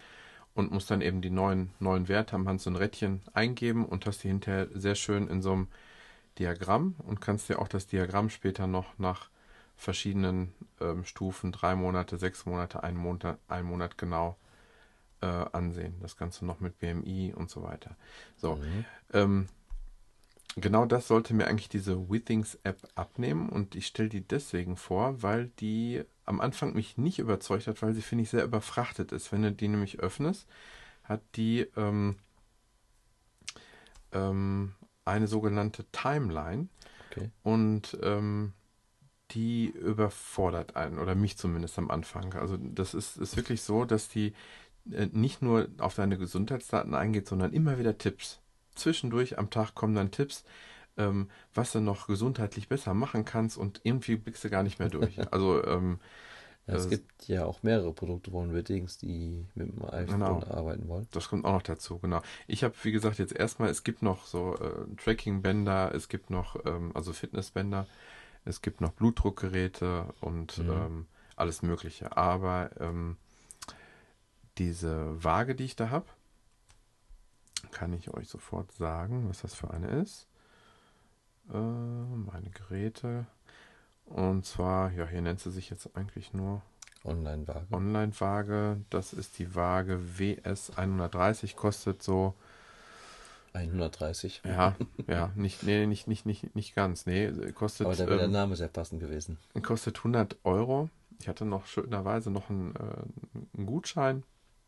und musst dann eben die neuen, neuen Werte am Hand so ein Rädchen eingeben und hast die hinterher sehr schön in so einem Diagramm und kannst dir auch das Diagramm später noch nach verschiedenen ähm, Stufen, drei Monate, sechs Monate, ein Monat, ein Monat genau äh, ansehen. Das Ganze noch mit BMI und so weiter. So, mhm. ähm, genau das sollte mir eigentlich diese Withings App abnehmen und ich stelle die deswegen vor, weil die am Anfang mich nicht überzeugt hat, weil sie, finde ich, sehr überfrachtet ist. Wenn du die nämlich öffnest, hat die ähm, ähm, eine sogenannte Timeline okay. und ähm, die überfordert einen oder mich zumindest am Anfang. Also das ist, ist wirklich so, dass die äh, nicht nur auf deine Gesundheitsdaten eingeht, sondern immer wieder Tipps zwischendurch am Tag kommen dann Tipps, ähm, was du noch gesundheitlich besser machen kannst und irgendwie blickst du gar nicht mehr durch. Also ähm, ja, es äh, gibt ja auch mehrere Produkte von Wittings, die mit dem iPhone genau. arbeiten wollen. Das kommt auch noch dazu, genau. Ich habe, wie gesagt, jetzt erstmal, es gibt noch so äh, Tracking-Bänder, es gibt noch, ähm, also Fitnessbänder, es gibt noch Blutdruckgeräte und mhm. ähm, alles Mögliche. Aber ähm, diese Waage, die ich da habe, kann ich euch sofort sagen, was das für eine ist. Äh, meine Geräte. Und zwar, ja, hier nennt sie sich jetzt eigentlich nur Online-Waage. Online-Waage. Das ist die Waage WS 130, kostet so 130. Ja, ja, nicht, nee, nicht, nicht, nicht, nicht ganz. Nee, kostet. Aber da wäre ähm, der Name sehr passend gewesen. Kostet 100 Euro. Ich hatte noch schönerweise noch einen, äh, einen Gutschein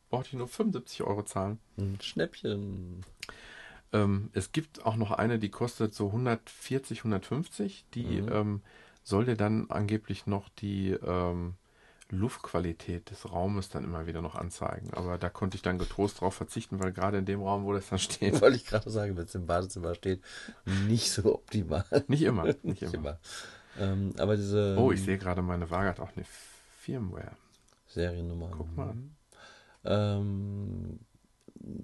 brauchte ich nur 75 Euro zahlen. Ein Schnäppchen. Ähm, es gibt auch noch eine, die kostet so 140, 150. Die mhm. ähm, soll dir dann angeblich noch die ähm, Luftqualität des Raumes dann immer wieder noch anzeigen. Aber da konnte ich dann getrost drauf verzichten, weil gerade in dem Raum, wo das dann steht. Wollte ich gerade sagen, wenn es im Badezimmer steht, nicht so optimal. Nicht immer, nicht, nicht immer. immer. Ähm, aber diese. Oh, ich sehe gerade, meine Waage hat auch eine Firmware. Seriennummer. Guck mal. Ähm,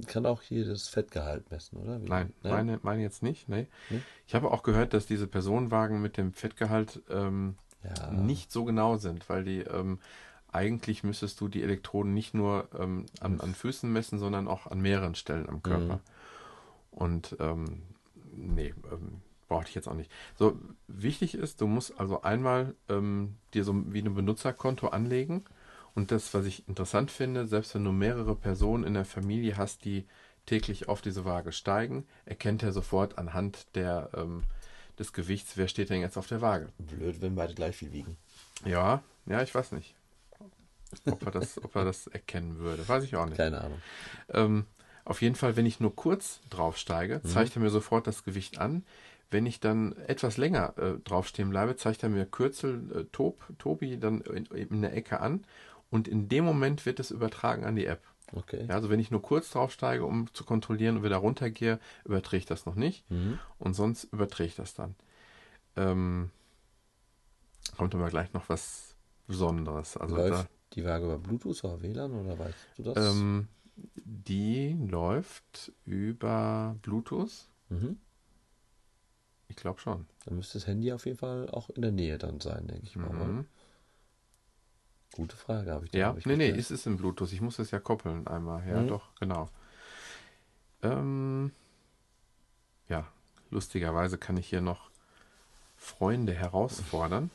kann auch hier das Fettgehalt messen, oder? Wie, Nein, ne? meine, meine jetzt nicht. Nee. nee. Ich habe auch gehört, dass diese Personenwagen mit dem Fettgehalt ähm, ja. nicht so genau sind, weil die ähm, eigentlich müsstest du die Elektroden nicht nur ähm, an, an, Füßen messen, sondern auch an mehreren Stellen am Körper. Mhm. Und ähm, nee, ähm, brauchte ich jetzt auch nicht. So, wichtig ist, du musst also einmal ähm, dir so wie ein Benutzerkonto anlegen und das, was ich interessant finde, selbst wenn du mehrere Personen in der Familie hast, die täglich auf diese Waage steigen, erkennt er sofort anhand der, ähm, des Gewichts, wer steht denn jetzt auf der Waage. Blöd, wenn beide gleich viel wiegen. Ja, ja, ich weiß nicht. Ob er das, ob er das erkennen würde. Weiß ich auch nicht. Keine Ahnung. Ähm, auf jeden Fall, wenn ich nur kurz draufsteige, mhm. zeigt er mir sofort das Gewicht an. Wenn ich dann etwas länger äh, draufstehen bleibe, zeigt er mir Kürzel äh, Tob, Tobi dann in, in der Ecke an und in dem Moment wird es übertragen an die App. Okay. Ja, also wenn ich nur kurz draufsteige, um zu kontrollieren und wieder runtergehe, überträgt das noch nicht. Mhm. Und sonst überträgt das dann. Ähm, kommt aber gleich noch was Besonderes. Also läuft da, die Waage über Bluetooth oder WLAN oder weißt du das? Ähm, die läuft über Bluetooth. Mhm. Ich glaube schon. Dann müsste das Handy auf jeden Fall auch in der Nähe dann sein, denke ich mal. Gute Frage, habe ich Ja, ich nee, nee, ist es im Bluetooth. Ich muss es ja koppeln einmal. Ja, mhm. doch, genau. Ähm, ja, lustigerweise kann ich hier noch Freunde herausfordern.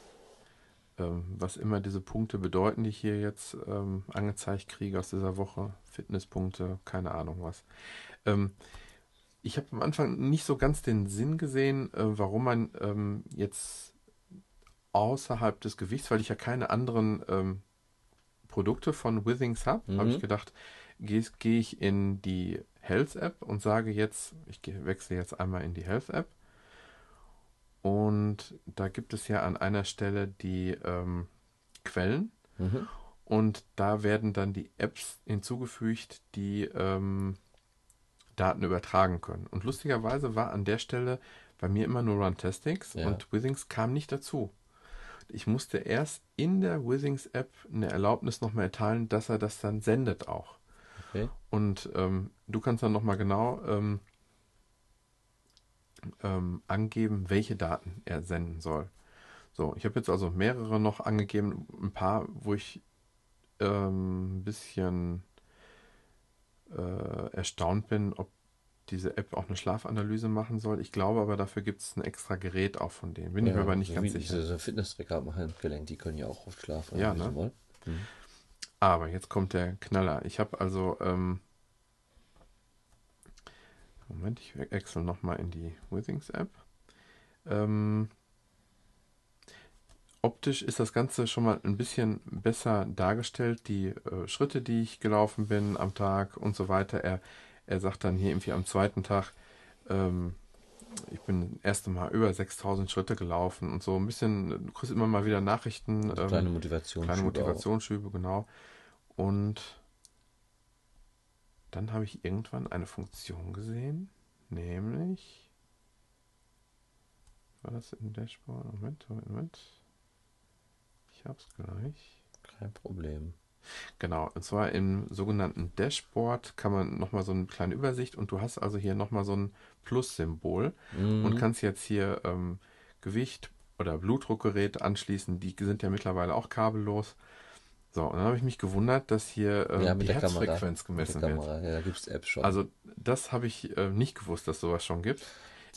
Ähm, was immer diese Punkte bedeuten, die ich hier jetzt ähm, angezeigt kriege aus dieser Woche. Fitnesspunkte, keine Ahnung was. Ähm, ich habe am Anfang nicht so ganz den Sinn gesehen, äh, warum man ähm, jetzt außerhalb des Gewichts, weil ich ja keine anderen ähm, Produkte von Withings habe, mhm. habe ich gedacht, gehe geh ich in die Health App und sage jetzt, ich wechsle jetzt einmal in die Health App. Und da gibt es ja an einer Stelle die ähm, Quellen. Mhm. Und da werden dann die Apps hinzugefügt, die ähm, Daten übertragen können. Und lustigerweise war an der Stelle bei mir immer nur Runtestix Ja. und Withings kam nicht dazu. Ich musste erst in der Withings-App eine Erlaubnis nochmal erteilen, dass er das dann sendet auch. Okay. Und ähm, du kannst dann nochmal genau ähm, ähm, angeben, welche Daten er senden soll. So, ich habe jetzt also mehrere noch angegeben, ein paar, wo ich ähm, ein bisschen äh, erstaunt bin, ob diese App auch eine Schlafanalyse machen soll. Ich glaube aber, dafür gibt es ein extra Gerät auch von denen. Bin ich mir aber nicht so ganz sicher. Diese Fitness-Tracker am Handgelenk, die können ja auch oft schlafen. Ja, ne? wollen. Aber jetzt kommt der Knaller. Ich habe also, ähm, Moment, ich wechsle nochmal in die Withings App. Ähm, optisch ist das Ganze schon mal ein bisschen besser dargestellt. Die äh, Schritte, die ich gelaufen bin am Tag und so weiter. Er, er sagt dann hier irgendwie am zweiten Tag, ähm, ich bin das erste Mal über 6000 Schritte gelaufen und so ein bisschen, du kriegst immer mal wieder Nachrichten. Also ähm, kleine Motivation. Kleine Motivationsschübe, genau. Und dann habe ich irgendwann eine Funktion gesehen, nämlich. War das im Dashboard? Moment, Moment, Moment. Ich habe es gleich. Kein Problem. Genau, und zwar im sogenannten Dashboard kann man nochmal so eine kleine Übersicht und du hast also hier nochmal so ein Plus-Symbol Mhm. und kannst jetzt hier ähm, Gewicht oder Blutdruckgerät anschließen. Die sind ja mittlerweile auch kabellos. So, und dann habe ich mich gewundert, dass hier ähm, ja, mit die der Kamera. Herzfrequenz gemessen mit der wird. Ja, da gibt es Apps schon. Also das habe ich äh, nicht gewusst, dass sowas schon gibt.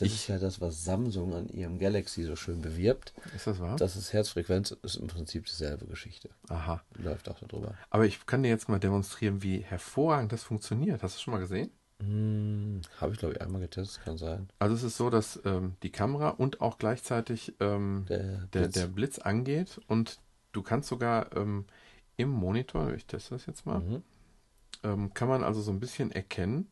Das ich- ist ja das, was Samsung an ihrem Galaxy so schön bewirbt. Ist das wahr? Das ist Herzfrequenz, ist im Prinzip dieselbe Geschichte. Aha. Läuft auch darüber. Aber ich kann dir jetzt mal demonstrieren, wie hervorragend das funktioniert. Hast du schon mal gesehen? Hm, Habe ich, glaube ich, einmal getestet, kann sein. Also es ist so, dass ähm, die Kamera und auch gleichzeitig ähm, Der der, Blitz. der Blitz angeht und du kannst sogar ähm, im Monitor, ich teste das jetzt mal, Mhm. ähm, kann man also so ein bisschen erkennen.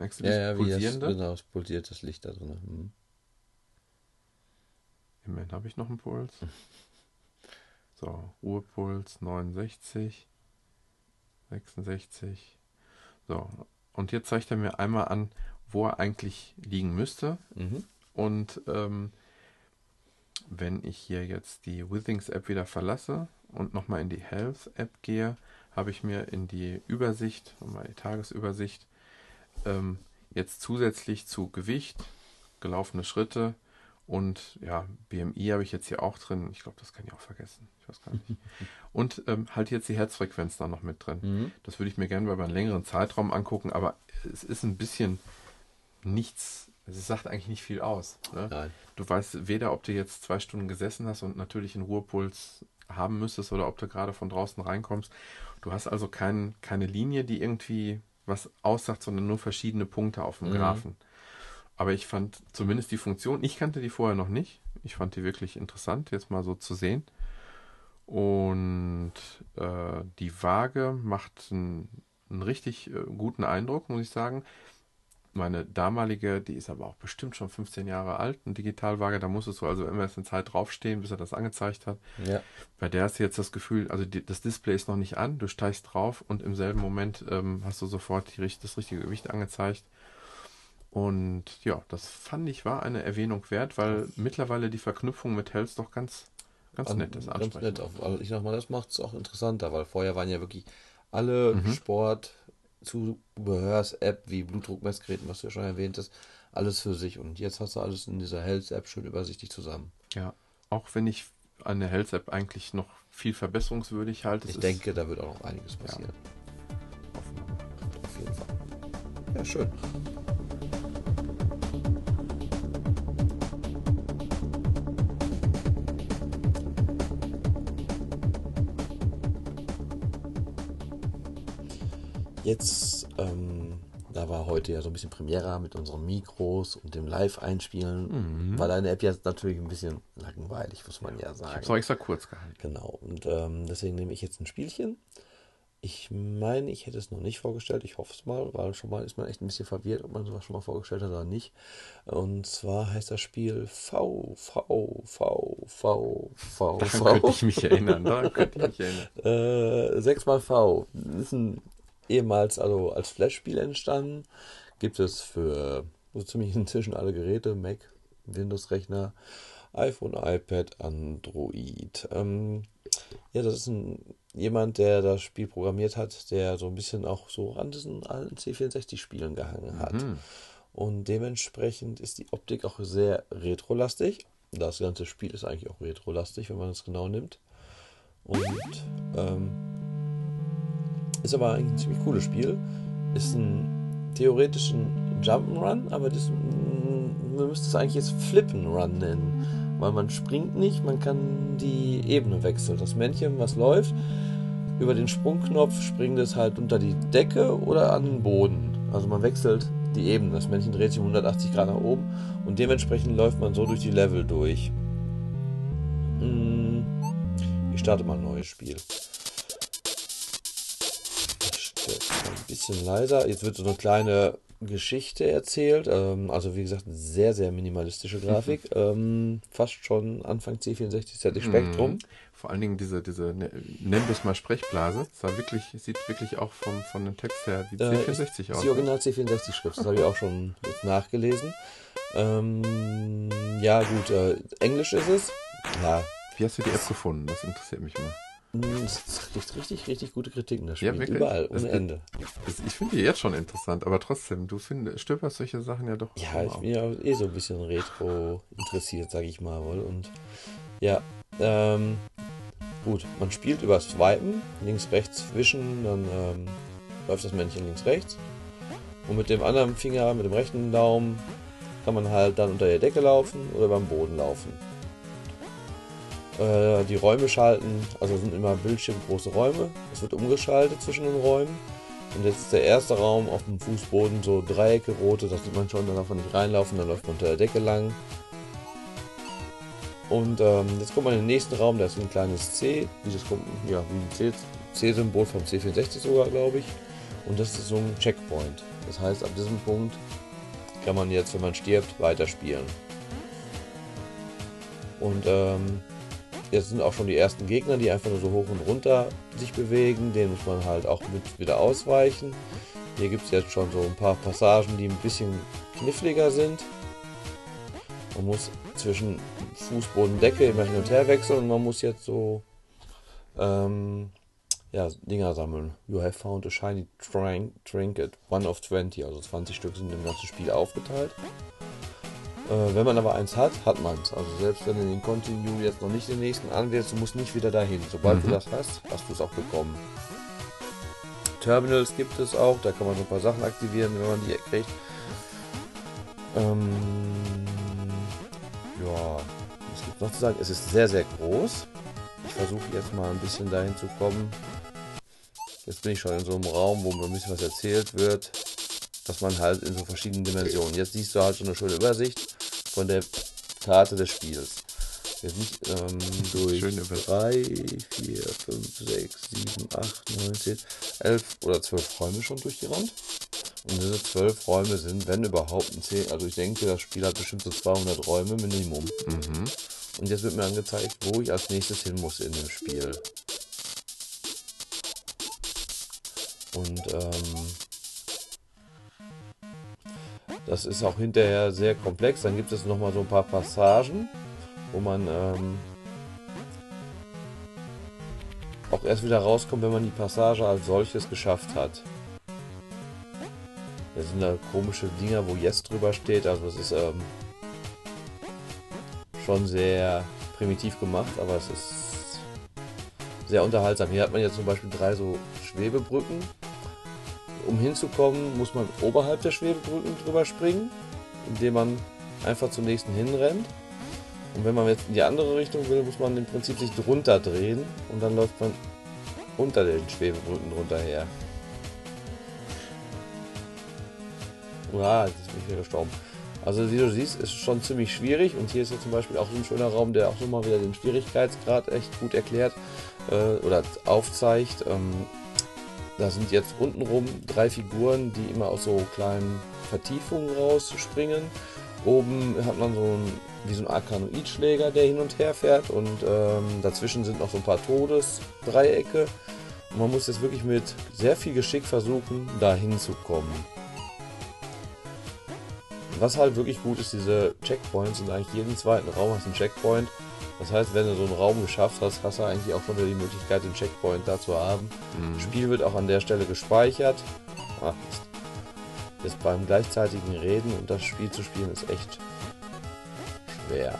Merkst du Ja, das ja, wie das, Pulsierende? genau, pulsiert das Licht da drin. Mhm. Immerhin habe ich noch einen Puls. So, Ruhepuls 69, 66. So, und jetzt zeigt er mir einmal an, wo er eigentlich liegen müsste. Mhm. Und ähm, wenn ich hier jetzt die Withings App wieder verlasse und nochmal in die Health App gehe, habe ich mir in die Übersicht, die Tagesübersicht, ähm, jetzt zusätzlich zu Gewicht, gelaufene Schritte und ja, BMI habe ich jetzt hier auch drin. Ich glaube, das kann ich auch vergessen. Ich weiß gar nicht. Und ähm, halt jetzt die Herzfrequenz da noch mit drin. Mhm. Das würde ich mir gerne über einen längeren Zeitraum angucken, aber es ist ein bisschen nichts, es sagt eigentlich nicht viel aus. Ne? Nein. Du weißt weder, ob du jetzt zwei Stunden gesessen hast und natürlich einen Ruhepuls haben müsstest oder ob du gerade von draußen reinkommst. Du hast also kein, keine Linie, die irgendwie was aussagt, sondern nur verschiedene Punkte auf dem Mhm. Graphen. Aber ich fand zumindest die Funktion, ich kannte die vorher noch nicht. Ich fand die wirklich interessant, jetzt mal so zu sehen. Und äh, die Waage macht einen, einen richtig äh, guten Eindruck, muss ich sagen. Meine damalige, die ist aber auch bestimmt schon 15 Jahre alt, eine Digitalwaage, da musstest du also immer erst eine Zeit draufstehen, bis er das angezeigt hat. Ja. Bei der hast du jetzt das Gefühl, also die, das Display ist noch nicht an, du steigst drauf und im selben Moment ähm, hast du sofort die, das richtige Gewicht angezeigt. Und ja, das fand ich war eine Erwähnung wert, weil mittlerweile die Verknüpfung mit Health doch ganz, ganz An- nett ist. Ganz nett. Auch, also ich sag mal, das macht es auch interessanter, weil vorher waren ja wirklich alle Mhm. Sport, Zubehörs-App wie Blutdruckmessgeräten, was du ja schon erwähnt hast, alles für sich. Und jetzt hast du alles in dieser Health-App schön übersichtlich zusammen. Ja, auch wenn ich eine Health-App eigentlich noch viel verbesserungswürdig halte. ich denke, da wird auch noch einiges passieren. Auf jeden Fall. Ja, schön. Jetzt, ähm, da war heute ja so ein bisschen Premiere mit unseren Mikros und dem Live-Einspielen, war deine App jetzt natürlich ein bisschen langweilig, muss man ja Ich sagen. habe es extra kurz gehalten. Genau, und ähm, deswegen nehme ich jetzt ein Spielchen Ich meine, ich hätte es noch nicht vorgestellt. Ich hoffe es mal, weil schon mal ist man echt ein bisschen verwirrt, ob man sowas schon mal vorgestellt hat oder nicht. Und zwar heißt das Spiel V, V, V, V, V, Daran V. könnte ich mich erinnern. Daran könnte ich mich erinnern. Äh, 6 mal V. Das ist ein ehemals also als Flash-Spiel entstanden. Gibt es für so ziemlich inzwischen alle Geräte, Mac, Windows-Rechner, iPhone, iPad, Android. Ähm, ja, das ist ein, jemand, der das Spiel programmiert hat, der so ein bisschen auch so an diesen alten C64-Spielen gehangen hat. Mhm. Und dementsprechend ist die Optik auch sehr retrolastig. Das ganze Spiel ist eigentlich auch retrolastig, wenn man es genau nimmt. Und ähm, ist aber eigentlich ein ziemlich cooles Spiel. Ist ein theoretisch Jump'n'Run, aber das, mm, man müsste es eigentlich jetzt Flipp'n'Run nennen. Weil man springt nicht, man kann die Ebene wechseln. Das Männchen, was läuft, über den Sprungknopf springt es halt unter die Decke oder an den Boden. Also man wechselt die Ebene. Das Männchen dreht sich um 180 Grad nach oben und dementsprechend läuft man so durch die Level durch. Mm, Ich starte mal ein neues Spiel. Ein bisschen leiser. Jetzt wird so eine kleine Geschichte erzählt. Ähm, also wie gesagt, sehr, sehr minimalistische Grafik. Ähm, fast schon Anfang C64 ZX Spectrum. Mhm. Vor allen Dingen diese, diese, ne- nenn das mal Sprechblase. Das war wirklich, sieht wirklich auch vom, von dem Text her wie Äh, C64 ist aus. die Original C64-Schrift, das habe ich auch schon nachgelesen. Ähm, ja, gut, äh, Englisch ist es. Ja, Wie hast du die App gefunden? Das interessiert mich immer. Mh, es kriegt richtig, richtig gute Kritiken, das Spiel. Ja, wirklich? Überall, Das- ohne Ende. Das, ich finde die jetzt schon interessant, aber trotzdem, du find, stöberst solche Sachen ja doch. Ja, ich auf. bin ja eh so ein bisschen retro interessiert, sage ich mal wohl. Und ja, ähm, gut, man spielt über Swipen, links, rechts wischen, dann ähm, läuft das Männchen links, rechts. Und mit dem anderen Finger, mit dem rechten Daumen, kann man halt dann unter der Decke laufen oder beim Boden laufen. Äh, die Räume schalten, also sind immer bildschirmgroße Räume. Es wird umgeschaltet zwischen den Räumen. Und jetzt ist der erste Raum auf dem Fußboden so Dreiecke rote, das sieht man schon, da darf man nicht reinlaufen, dann läuft man unter der Decke lang. Und ähm, jetzt kommt man in den nächsten Raum, da ist ein kleines C, wie das kommt, ja, wie ein C-Symbol vom C64 sogar, glaube ich. Und das ist so ein Checkpoint. Das heißt, ab diesem Punkt kann man jetzt, wenn man stirbt, weiterspielen. Und ähm, jetzt sind auch schon die ersten Gegner, die einfach nur so hoch und runter sich bewegen. Den muss man halt auch mit wieder ausweichen. Hier gibt es jetzt schon so ein paar Passagen, die ein bisschen kniffliger sind. Man muss zwischen Fußboden und Decke immer hin und her wechseln und man muss jetzt so ähm, ja, Dinger sammeln. You have found a shiny trin- trinket, one of 20, also 20 Stück sind im ganzen Spiel aufgeteilt. Äh, wenn man aber eins hat, hat man es. Also selbst wenn du den Continue jetzt noch nicht den nächsten anwählst, du musst nicht wieder dahin. Sobald du Mhm. das hast, hast du es auch bekommen. Terminals gibt es auch, da kann man so ein paar Sachen aktivieren, wenn man die kriegt. Ähm, ja, was gibt noch zu sagen? Es ist sehr, sehr groß. Ich versuche jetzt mal ein bisschen dahin zu kommen. Jetzt bin ich schon in so einem Raum, wo mir ein bisschen was erzählt wird, dass man halt in so verschiedenen Dimensionen. Jetzt siehst du halt schon eine schöne Übersicht von der Karte des Spiels. Wir sind ähm, durch Schöne Übersicht. 3, 4, 5, 6, 7, 8, 9, 10, 11 oder 12 Räume schon durchgerannt. Und diese 12 Räume sind, wenn überhaupt, ein 10. Also ich denke, das Spiel hat bestimmt so 200 Räume Minimum. Mhm. Und jetzt wird mir angezeigt, wo ich als nächstes hin muss in dem Spiel. Und ähm, das ist auch hinterher sehr komplex. Dann gibt es nochmal so ein paar Passagen, wo man ähm, auch erst wieder rauskommt, wenn man die Passage als solches geschafft hat. Da sind da komische Dinger, wo Yes drüber steht. Also es ist ähm, schon sehr primitiv gemacht, aber es ist sehr unterhaltsam. Hier hat man jetzt zum Beispiel drei so Schwebebrücken. Um hinzukommen, muss man oberhalb der Schwebebrücken drüber springen, indem man einfach zum nächsten hinrennt. Und wenn man jetzt in die andere Richtung will, muss man im Prinzip sich drunter drehen und dann läuft man unter den Schwebebrücken drunter her. Uah, jetzt bin ich wieder gestorben. Also wie du siehst, ist schon ziemlich schwierig und hier ist jetzt zum Beispiel auch so ein schöner Raum, der auch so mal wieder den Schwierigkeitsgrad echt gut erklärt äh, oder aufzeigt. Ähm, da sind jetzt untenrum drei Figuren, die immer aus so kleinen Vertiefungen rausspringen. Oben hat man so ein, wie so ein Arkanoidschläger, der hin und her fährt und ähm, dazwischen sind noch so ein paar Todesdreiecke. Und man muss jetzt wirklich mit sehr viel Geschick versuchen, da hinzukommen. Was halt wirklich gut ist, diese Checkpoints sind eigentlich jeden zweiten Raum hast einen Checkpoint. Das heißt, wenn du so einen Raum geschafft hast, hast du eigentlich auch schon wieder die Möglichkeit, den Checkpoint da zu haben. Mhm. Das Spiel wird auch an der Stelle gespeichert. Ach, Mist. Jetzt beim gleichzeitigen Reden und das Spiel zu spielen ist echt schwer.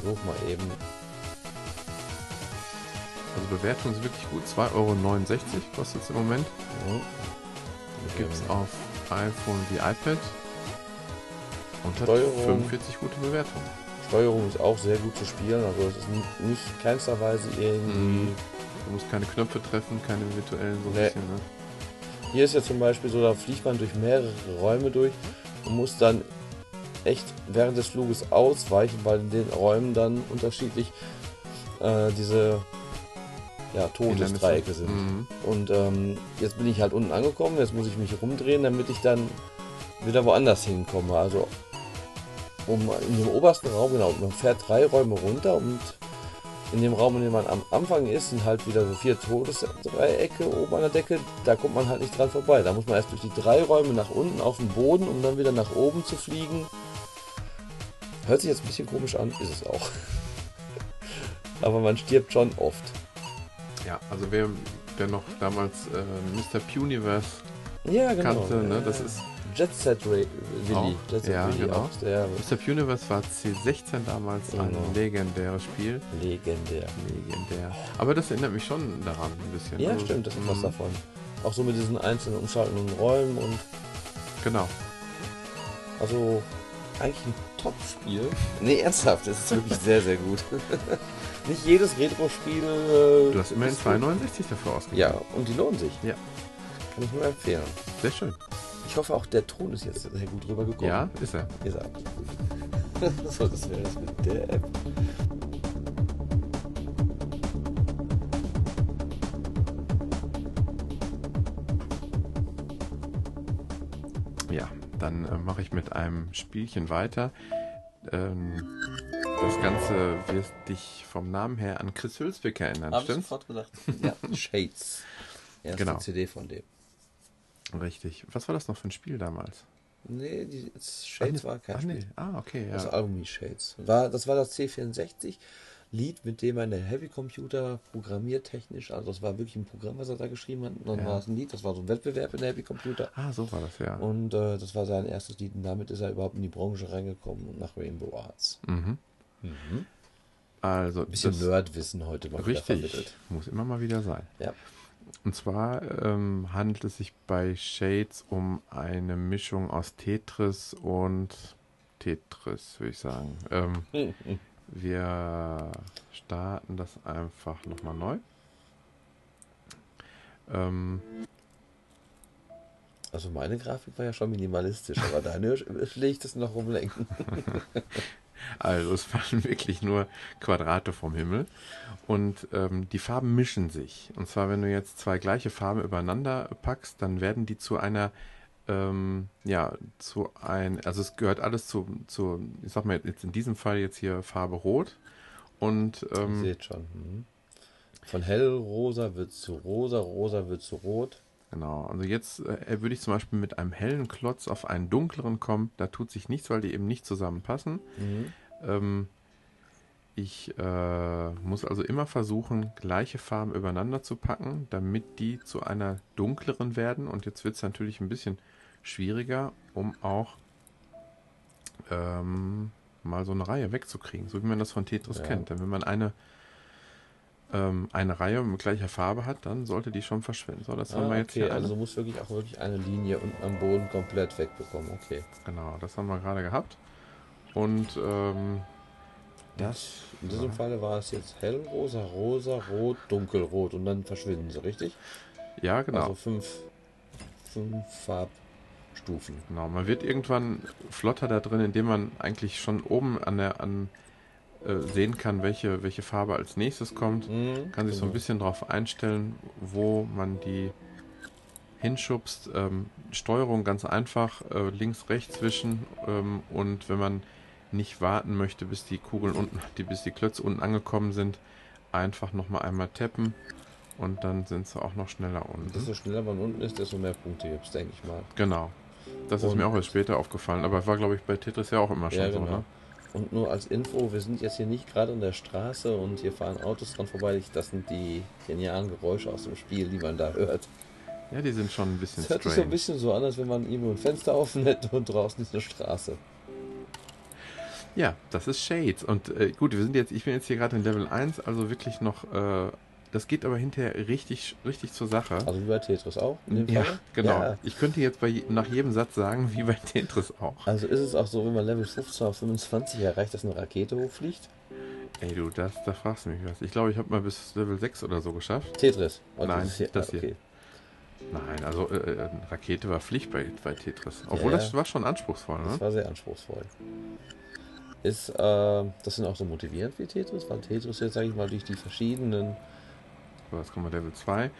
Versuch mal eben. Also Bewertung ist wirklich gut. 2,69 Euro kostet es im Moment. Ja. Gibt es auf iPhone wie iPad. Und hat Steuerung. 45 gute Bewertungen. Steuerung ist auch sehr gut zu spielen. Also es ist nicht keinster Weise irgendwie. Mhm. Du musst keine Knöpfe treffen, keine virtuellen so Nee. bisschen. Ne? Hier ist ja zum Beispiel so, da fliegt man durch mehrere Räume durch und muss dann echt während des Fluges ausweichen, weil in den Räumen dann unterschiedlich äh, diese ja, Todesdreiecke sind. Mhm. Und ähm, jetzt bin ich halt unten angekommen, jetzt muss ich mich rumdrehen, damit ich dann wieder woanders hinkomme. Also um in dem obersten Raum, genau, man fährt drei Räume runter und in dem Raum, in dem man am Anfang ist, sind halt wieder so vier Todesdreiecke oben an der Decke. Da kommt man halt nicht dran vorbei. Da muss man erst durch die drei Räume nach unten auf den Boden, um dann wieder nach oben zu fliegen. Hört sich jetzt ein bisschen komisch an, ist es auch. Aber man stirbt schon oft. Ja, also wer, wer noch damals äh, Mr. Puniverse Ja, genau. kannte, ne, das ist Jet Set Ray, Willy. Auch, Jet Set ja, Willy genau. auch sehr Mr. Puniverse war C16 damals ein Genau. legendäres Spiel. legendär. Legendär. Aber das erinnert mich schon daran ein bisschen. Ja, Also, stimmt, das ist was mm, davon. Auch so mit diesen einzelnen umschaltenden Räumen und Genau. also eigentlich ein Top-Spiel. Nee, ernsthaft, das ist wirklich sehr, sehr gut. Nicht jedes Retro-Spiel. Äh, Du hast immerhin ist gut. 2,69 dafür ausgegeben. Ja, und die lohnen sich. Ja. Kann ich nur empfehlen. Sehr schön. Ich hoffe auch der Ton ist jetzt sehr gut rübergekommen. Ja, ist er. Ihr sagt. so, das wäre das mit der App. Ja, dann äh, mache ich mit einem Spielchen weiter. Ähm, das Ganze wird dich vom Namen her an Chris Hülsbeck erinnern, Hab ich stimmt's? sofort gedacht. Ja, Shades. Erste Genau. CD von dem. Richtig. Was war das noch für ein Spiel damals? Nee, die, Shades Ach, nee. war kein Ach, Spiel. nee. Ah, okay, Das ja. Album hieß Shades. War, das war das C64 Lied, mit dem er eine Heavy Computer programmiertechnisch, also das war wirklich ein Programm, was er da geschrieben hat. Und dann Ja. war es ein Lied, das war so ein Wettbewerb in der Heavy Computer. Ah, so war das, ja. Und äh, das war sein erstes Lied und damit ist er überhaupt in die Branche reingekommen und nach Rainbow Arts. Mhm. Also, Ein bisschen das- Nerdwissen heute mal Richtig, vermittelt. muss immer mal wieder sein. Ja. Und zwar ähm, handelt es sich bei Shades um eine Mischung aus Tetris und Tetris, würde ich sagen. Ähm, wir starten das einfach nochmal neu. Ähm, Also meine Grafik war ja schon minimalistisch, aber deine schlägt es noch rumlenken. Also es fallen wirklich nur Quadrate vom Himmel und ähm, die Farben mischen sich. Und zwar, wenn du jetzt zwei gleiche Farben übereinander packst, dann werden die zu einer, ähm, ja, zu ein, also es gehört alles zu, zu, ich sag mal jetzt in diesem Fall jetzt hier Farbe Rot und ähm, seht schon. Mhm. Von hellrosa wird zu rosa, rosa wird zu rot. Genau, also jetzt äh, würde ich zum Beispiel mit einem hellen Klotz auf einen dunkleren kommen. Da tut sich nichts, weil die eben nicht zusammenpassen. Mhm. Ähm, ich äh, muss also immer versuchen, gleiche Farben übereinander zu packen, damit die zu einer dunkleren werden. Und jetzt wird es natürlich ein bisschen schwieriger, um auch ähm, mal so eine Reihe wegzukriegen, so wie man das von Tetris Ja. kennt. Denn wenn man eine, ähm, eine Reihe mit gleicher Farbe hat, dann sollte die schon verschwinden. So, das haben Ah, wir jetzt okay, hier also du musst wirklich auch wirklich eine Linie unten am Boden komplett wegbekommen. Okay. Genau, das haben wir gerade gehabt. Und ähm, das In diesem Falle war es jetzt hellrosa, rosa, rot, dunkelrot und dann verschwinden sie, richtig? ja, genau. Also fünf, fünf Farbstufen. Genau, man wird irgendwann flotter da drin, indem man eigentlich schon oben an der, an, äh, sehen kann, welche, welche Farbe als nächstes kommt. Mhm, Kann sich so ein genau. bisschen darauf einstellen, wo man die hinschubst. Ähm, Steuerung ganz einfach, äh, links, rechts zwischen ähm, und wenn man nicht warten möchte, bis die Kugeln unten, die, bis die Klötze unten angekommen sind, einfach nochmal einmal tappen und dann sind sie auch noch schneller unten. Desto schneller man unten ist, desto mehr Punkte gibt es, denke ich mal. Genau. Das ist Und- mir auch erst später aufgefallen, aber war, glaube ich, bei Tetris ja auch immer schon Ja, so, genau. ne? Und nur als Info, wir sind jetzt hier nicht gerade an der Straße und hier fahren Autos dran vorbei. Das sind die genialen Geräusche aus dem Spiel, die man da hört. Ja, die sind schon ein bisschen Es hört sich so strange. ein bisschen so an, als wenn man irgendwo ein Fenster offen hätte und draußen ist eine Straße. Ja, das ist Shades. Und äh, gut, wir sind jetzt, ich bin jetzt hier gerade in Level 1, also wirklich noch, äh, das geht aber hinterher richtig, richtig zur Sache. Also wie bei Tetris auch. ja, Fall? genau. Ja. Ich könnte jetzt bei, nach jedem Satz sagen, wie bei Tetris auch. Also ist es auch so, wenn man Level 15 auf 25 erreicht, dass eine Rakete hochfliegt? Ey, du, das, da fragst du mich was. Ich glaube, ich habe mal bis Level 6 oder so geschafft. Tetris. Also Nein, ist hier, das hier. okay. Nein, also äh, äh, Rakete war Pflicht bei, bei Tetris. Obwohl, Ja, das war schon anspruchsvoll, Das ne? war sehr anspruchsvoll. Ist äh, das sind auch so motivierend wie Tetris, weil Tetris jetzt, sage ich mal, durch die verschiedenen Jetzt kommen wir Level 2. äh,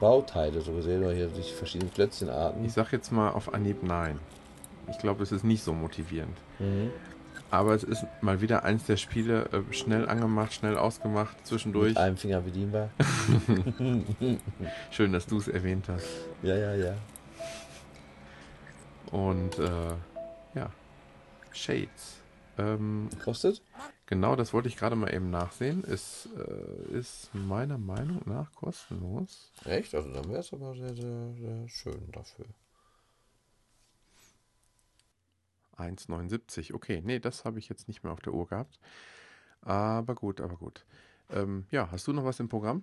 Bauteile so gesehen, oder hier durch die verschiedenen Klötzchenarten. Ich sag jetzt mal auf Anhieb nein. Ich glaube, es ist nicht so motivierend. Mhm. Aber es ist mal wieder eins der Spiele, äh, schnell angemacht, schnell ausgemacht, zwischendurch. Mit einem Finger bedienbar. Schön, dass du es erwähnt hast. Ja, ja, ja. Und äh, ja, Shades. Ähm, Kostet? genau, das wollte ich gerade mal eben nachsehen. Ist, äh, ist meiner Meinung nach kostenlos. Echt? Also dann wäre es aber sehr, sehr, sehr schön dafür. 1,79. Okay, nee, das habe ich jetzt nicht mehr auf der Uhr gehabt. Aber gut, aber gut. Ähm, ja, hast du noch was im Programm?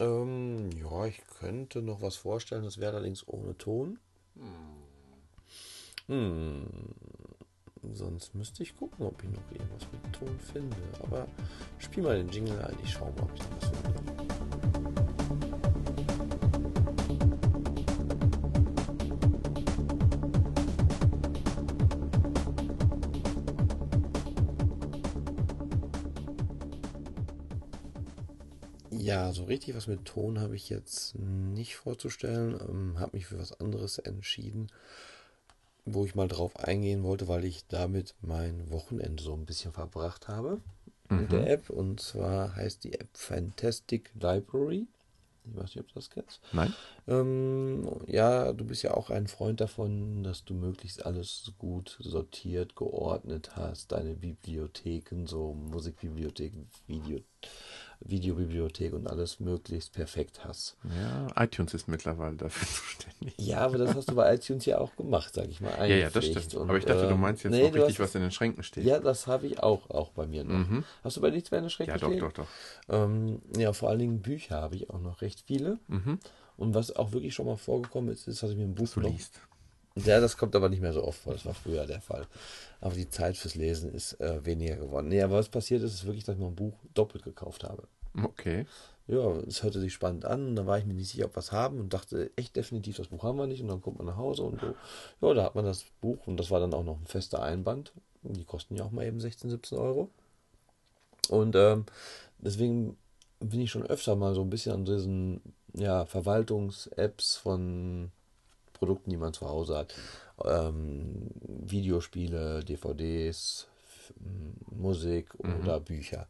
Ähm, ja, ich könnte noch was vorstellen, das wäre allerdings ohne Ton. Hm. Sonst müsste ich gucken, ob ich noch irgendwas mit Ton finde. Aber spiel mal den Jingle ein, ich schau mal, ob ich noch was finde. Ja, so richtig was mit Ton habe ich jetzt nicht vorzustellen. Ähm, habe mich für was anderes entschieden, wo ich mal drauf eingehen wollte, weil ich damit mein Wochenende so ein bisschen verbracht habe mit der App. Und zwar heißt die App Fantastic Library. Ich weiß nicht, ob du das kennst. Nein? Ähm, ja, du bist ja auch ein Freund davon, dass du möglichst alles gut sortiert, geordnet hast, deine Bibliotheken, so Musikbibliothek, Video, Videobibliothek und alles möglichst perfekt hast. Ja, iTunes ist mittlerweile dafür zuständig. Ja, aber das hast du bei iTunes ja auch gemacht, sag ich mal. Ja, ja, das stimmt. Und, Aber ich dachte, du ähm, meinst jetzt nee, du richtig, hast- was in den Schränken steht. Ja, das habe ich auch, auch bei mir noch. Mhm. Hast du bei nichts mehr in den Schränken Ja, doch, stehen? doch, doch. Ähm, ja, vor allen Dingen Bücher habe ich auch noch recht viele. Mhm. Und was auch wirklich schon mal vorgekommen ist, ist, dass ich mir ein Buch noch liest. Ja, das kommt aber nicht mehr so oft vor. Das war früher der Fall. Aber die Zeit fürs Lesen ist äh, weniger geworden. Nee, aber was passiert ist, ist wirklich, dass ich mir ein Buch doppelt gekauft habe. Okay. Ja, es hörte sich spannend an und dann war ich mir nicht sicher, ob wir es haben und dachte echt definitiv, das Buch haben wir nicht. Und dann kommt man nach Hause und so. Ja, da hat man das Buch und das war dann auch noch ein fester Einband. Die kosten ja auch mal eben 16, 17 Euro. Und ähm, deswegen bin ich schon öfter mal so ein bisschen an diesen ja, Verwaltungs-Apps von Produkten, die man zu Hause hat. Ähm, Videospiele, DVDs, Musik oder Bücher.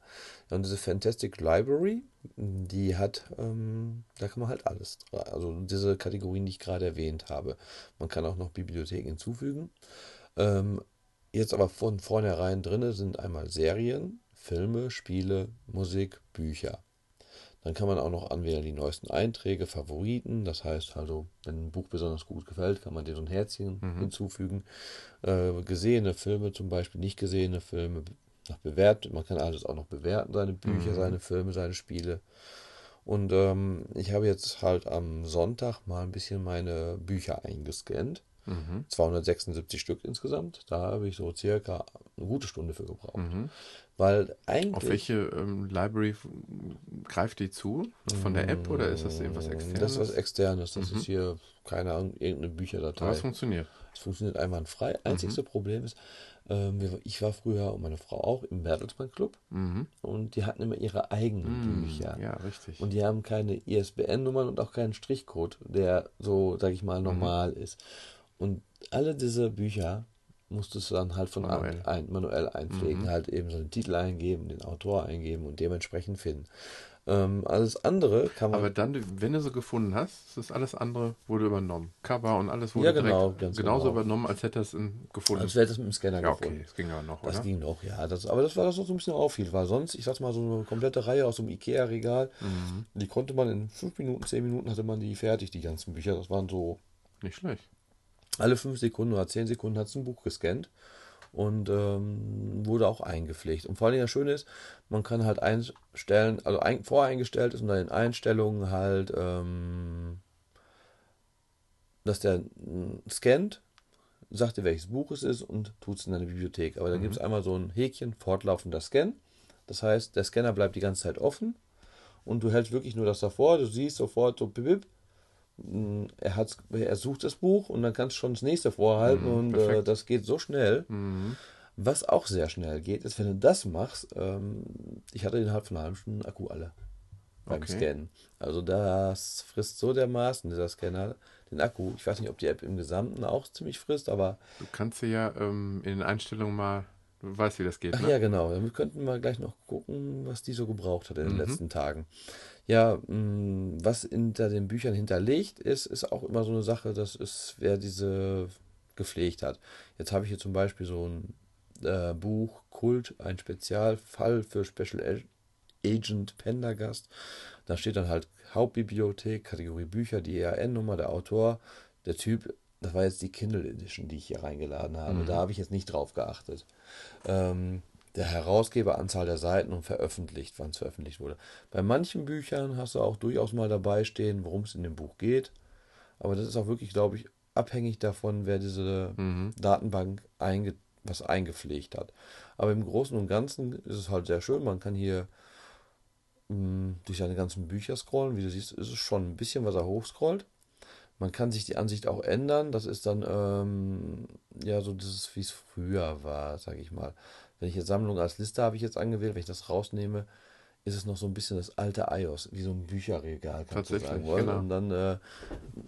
Und diese Fantastic Library, die hat, ähm, da kann man halt alles, also diese Kategorien, die ich gerade erwähnt habe. Man kann auch noch Bibliotheken hinzufügen. Ähm, jetzt aber von vornherein drinne sind einmal Serien, Filme, Spiele, Musik, Bücher. Dann kann man auch noch anwählen die neuesten Einträge, Favoriten. Das heißt also, wenn ein Buch besonders gut gefällt, kann man dir so ein Herzchen hinzufügen. Äh, gesehene Filme zum Beispiel, nicht gesehene Filme, nach bewertet. Man kann alles auch noch bewerten, seine Bücher, seine Filme, seine Spiele. Und ähm, ich habe jetzt halt am Sonntag mal ein bisschen meine Bücher eingescannt. 276 Stück insgesamt. Da habe ich so circa eine gute Stunde für gebraucht. Weil eigentlich. Auf welche ähm, Library greift die zu? Von der App oder ist das irgendwas externes? Das ist was externes. Das ist hier, keine Ahnung, irgendeine Bücherdatei. Aber es funktioniert. Es funktioniert einwandfrei. Einzigste Problem ist, Ähm, ich war früher und meine Frau auch im Bertelsmann Club Mhm. und die hatten immer ihre eigenen Mm, Bücher. Ja, richtig. Und die haben keine ISBN-Nummern und auch keinen Strichcode, der so, sag ich mal, Mhm. normal ist. Und alle diese Bücher musstest du dann halt von Manuell. An, ein, manuell einpflegen, Mhm. halt eben so den Titel eingeben, den Autor eingeben und dementsprechend finden. Ähm, alles andere kann man. Aber dann, wenn du sie gefunden hast, ist alles andere wurde übernommen. Cover und alles wurde Ja, genau, direkt genauso genau. übernommen, als hätte er es gefunden. als wäre das mit dem Scanner ja, gefunden. okay, das ging aber noch, Das oder? ging noch, ja. Das, aber das war das, was so ein bisschen auffiel, weil sonst, ich sag's mal, so eine komplette Reihe aus so einem Ikea-Regal, Mhm. die konnte man in fünf Minuten, zehn Minuten hatte man die fertig, die ganzen Bücher. Das waren so Nicht schlecht. Alle fünf Sekunden oder zehn Sekunden hat es ein Buch gescannt und ähm, wurde auch eingepflegt. Und vor allem das Schöne ist, man kann halt einstellen, also ein, voreingestellt ist unter den Einstellungen halt, ähm, dass der mm, scannt, sagt dir, welches Buch es ist und tut es in deine Bibliothek. Aber da gibt es einmal so ein Häkchen, fortlaufender Scan. Das heißt, der Scanner bleibt die ganze Zeit offen und du hältst wirklich nur das davor, du siehst sofort so bip, bip, er, hat's, er sucht das Buch und dann kannst du schon das nächste vorhalten Mhm, und äh, das geht so schnell. Mhm. Was auch sehr schnell geht, ist, wenn du das machst, ähm, ich hatte innerhalb von einer halben Stunde Akku alle beim Okay. Scannen. Also das frisst so dermaßen, dieser Scanner, den Akku. Ich weiß nicht, ob die App im Gesamten auch ziemlich frisst, aber Du kannst sie ja ähm, in den Einstellungen mal, du weißt, wie das geht, Ach ne? ja, genau. Damit könnten wir gleich noch gucken, was die so gebraucht hat in den Mhm. letzten Tagen. Ja, mh, was hinter den Büchern hinterlegt ist, ist auch immer so eine Sache, das ist, wer diese gepflegt hat. Jetzt habe ich hier zum Beispiel so ein äh, Buch Kult, ein Spezialfall für Special Agent Pendergast. Da steht dann halt Hauptbibliothek, Kategorie Bücher, die ERN-Nummer, der Autor, der Typ. Das war jetzt die Kindle Edition, die ich hier reingeladen habe. Mhm. Da habe ich jetzt nicht drauf geachtet. Ähm, der Herausgeber, Anzahl der Seiten und veröffentlicht, wann es veröffentlicht wurde. Bei manchen Büchern hast du auch durchaus mal dabei stehen, worum es in dem Buch geht. Aber das ist auch wirklich, glaube ich, abhängig davon, wer diese Mhm. Datenbank einge was eingepflegt hat. Aber im Großen und Ganzen ist es halt sehr schön. Man kann hier mh, durch seine ganzen Bücher scrollen. Wie du siehst, ist es schon ein bisschen, was er hochscrollt. Man kann sich die Ansicht auch ändern. Das ist dann ähm, ja so wie es früher war, sage ich mal. Wenn ich jetzt Sammlung als Liste habe ich jetzt angewählt, wenn ich das rausnehme, ist es noch so ein bisschen das alte iOS, wie so ein Bücherregal, kannst du Tatsächlich, sagen wollen. genau. Und dann äh,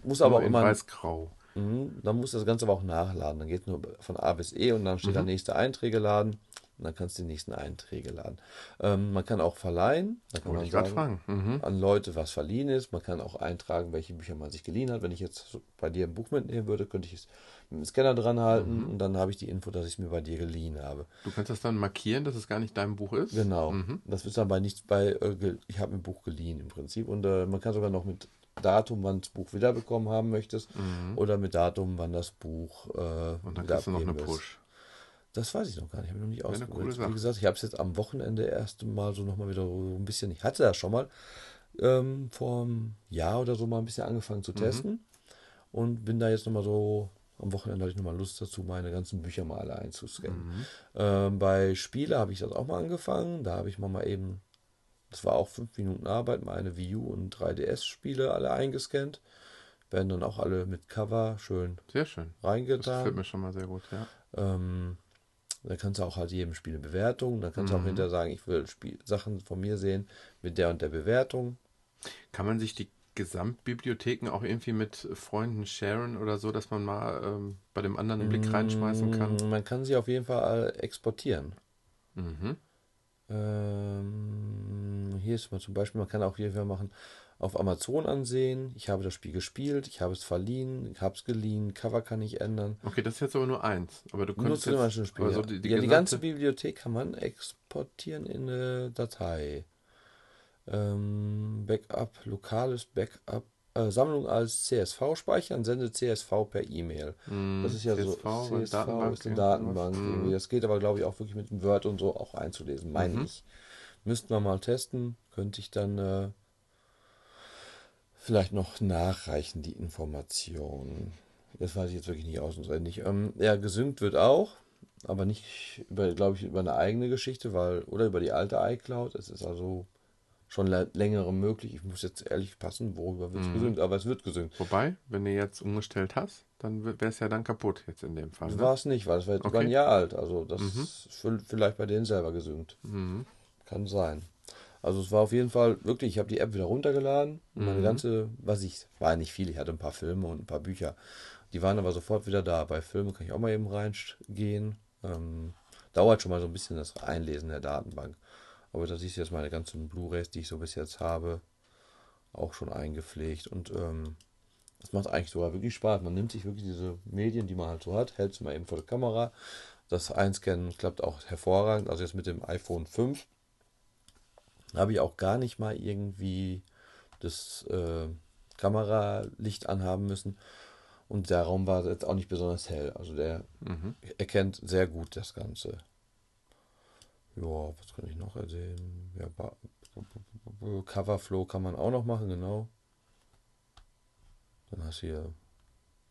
muss aber Nur auch in immer weiß-grau. Mhm, Dann muss das Ganze aber auch nachladen. Dann geht nur von A bis E und dann steht da Mhm. nächste Einträge laden und dann kannst du die nächsten Einträge laden. Ähm, man kann auch verleihen. Da kann man sagen, fragen. Mhm. an Leute, was verliehen ist. Man kann auch eintragen, welche Bücher man sich geliehen hat. Wenn ich jetzt bei dir ein Buch mitnehmen würde, könnte ich es mit dem Scanner dran halten Mhm. und dann habe ich die Info, dass ich es mir bei dir geliehen habe. Du kannst das dann markieren, dass es gar nicht dein Buch ist? Genau. Mhm. Das ist dann bei nichts bei, äh, ich habe ein Buch geliehen im Prinzip. Und äh, man kann sogar noch mit Datum, wann das Buch wiederbekommen haben möchtest, Mhm. oder mit Datum, wann das Buch äh, Und dann kriegst du noch eine. Push. Das weiß ich noch gar nicht. Habe ich noch nicht ausprobiert. Wie gesagt, ich habe es jetzt am Wochenende erst mal so nochmal wieder so ein bisschen. Ich hatte das schon mal ähm, vor einem Jahr oder so mal ein bisschen angefangen Mhm. zu testen und bin da jetzt nochmal so. Am Wochenende hatte ich nochmal Lust dazu, meine ganzen Bücher mal alle einzuscannen. Mhm. Ähm, bei Spiele habe ich das auch mal angefangen. Da habe ich mal, mal eben, das war auch fünf Minuten Arbeit, meine Wii U und 3DS-Spiele alle eingescannt. Werden dann auch alle mit Cover schön Sehr schön. Das reingetan. gefällt mir schon mal sehr gut, ja. Ähm, da kannst du auch halt jedem Spiel eine Bewertung. Da kannst du auch Mhm. hinterher sagen, ich will Spiel Sachen von mir sehen mit der und der Bewertung. Kann man sich die Gesamtbibliotheken auch irgendwie mit Freunden sharen oder so, dass man mal ähm, bei dem anderen einen Blick reinschmeißen kann? Mm, Man kann sie auf jeden Fall exportieren. Mhm. Ähm, hier ist mal zum Beispiel, man kann auch hier machen, auf Amazon ansehen. Ich habe das Spiel gespielt, ich habe es verliehen, ich habe es geliehen, Cover kann ich ändern. Okay, das ist jetzt aber nur eins. Aber du Nur könntest zu dem jetzt, Spiel. so die, die, ja, die ganze Bibliothek kann man exportieren in eine Datei. Ähm, Backup, lokales Backup, äh, Sammlung als CSV speichern, sende CSV per E-Mail. Mm, Das ist ja CSV, so, CSV Datenbank, ist eine. Datenbank. Mm. Das geht aber, glaube ich, auch wirklich mit dem Word und so auch einzulesen, meine Mhm. ich. Müssten wir mal testen, könnte ich dann äh, vielleicht noch nachreichen, die Informationen. Das weiß ich jetzt wirklich nicht auswendig. Ähm, ja, gesynkt wird auch, aber nicht, über, glaube ich, über eine eigene Geschichte, weil, oder über die alte iCloud. Es ist also schon längere möglich. Ich muss jetzt ehrlich passen, worüber wird es mhm. gesüngt, aber es wird gesüngt. Wobei, wenn du jetzt umgestellt hast, dann wäre es ja dann kaputt jetzt in dem Fall. Ne? War es nicht, weil es war jetzt okay. über ein Jahr alt. Also das mhm. ist vielleicht bei denen selber gesüngt. Mhm. Kann sein. Also es war auf jeden Fall wirklich, ich habe die App wieder runtergeladen. Mhm. Meine ganze, was ich, war nicht viel, ich hatte ein paar Filme und ein paar Bücher. Die waren aber sofort wieder da. Bei Filmen kann ich auch mal eben reingehen. Ähm, dauert schon mal so ein bisschen das Einlesen der Datenbank. Aber da siehst du jetzt meine ganzen Blu-rays, die ich so bis jetzt habe, auch schon eingepflegt. Und ähm, das macht eigentlich sogar wirklich Spaß. Man nimmt sich wirklich diese Medien, die man halt so hat, hält sie mal eben vor der Kamera. Das Einscannen klappt auch hervorragend. Also jetzt mit dem iPhone 5 habe ich auch gar nicht mal irgendwie das äh, Kameralicht anhaben müssen. Und der Raum war jetzt auch nicht besonders hell. Also der mhm. erkennt sehr gut das Ganze. Ja, was kann ich noch erzählen? Ja, Coverflow kann man auch noch machen, genau. Dann hast du hier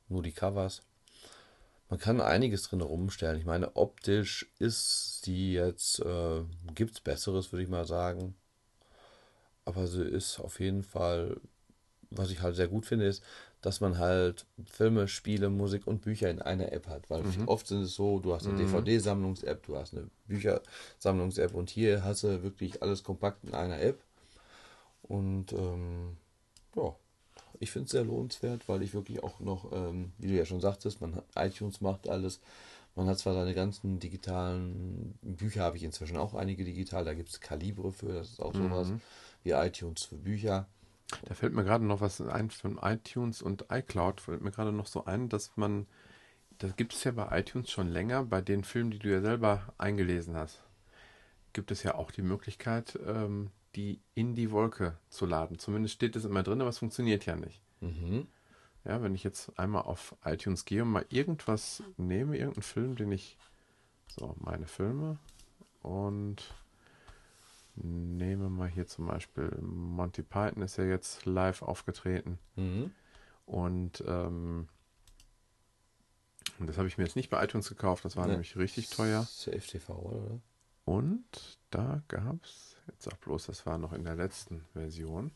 nur die Covers. Man kann einiges drin rumstellen. Ich meine, optisch ist sie jetzt, äh, gibt es Besseres, würde ich mal sagen. Aber sie ist auf jeden Fall, was ich halt sehr gut finde, ist, dass man halt Filme, Spiele, Musik und Bücher in einer App hat. Weil mhm. oft sind es so, du hast eine mhm. DVD-Sammlungs-App, du hast eine Büchersammlungs-App und hier hast du wirklich alles kompakt in einer App. Und ähm, ja, ich finde es sehr lohnenswert, weil ich wirklich auch noch, ähm, wie du ja schon sagtest, man hat iTunes macht alles. Man hat zwar seine ganzen digitalen Bücher, habe ich inzwischen auch einige digital, da gibt es Kalibre für, das ist auch sowas mhm. Wie iTunes für Bücher. Da fällt mir gerade noch was ein von iTunes und iCloud. Fällt mir gerade noch so ein, dass man, das gibt es ja bei iTunes schon länger, bei den Filmen, die du ja selber eingelesen hast, gibt es ja auch die Möglichkeit, ähm, die in die Wolke zu laden. Zumindest steht es immer drin, aber es funktioniert ja nicht. Mhm. Ja, wenn ich jetzt einmal auf iTunes gehe und mal irgendwas nehme, irgendeinen Film, den ich, so, meine Filme und Nehmen wir mal hier zum Beispiel Monty Python ist ja jetzt live aufgetreten. Mhm. Und ähm, das habe ich mir jetzt nicht bei iTunes gekauft, das war nee. nämlich richtig teuer. Safe TV, oder? Und da gab es, jetzt sag bloß, das war noch in der letzten Version.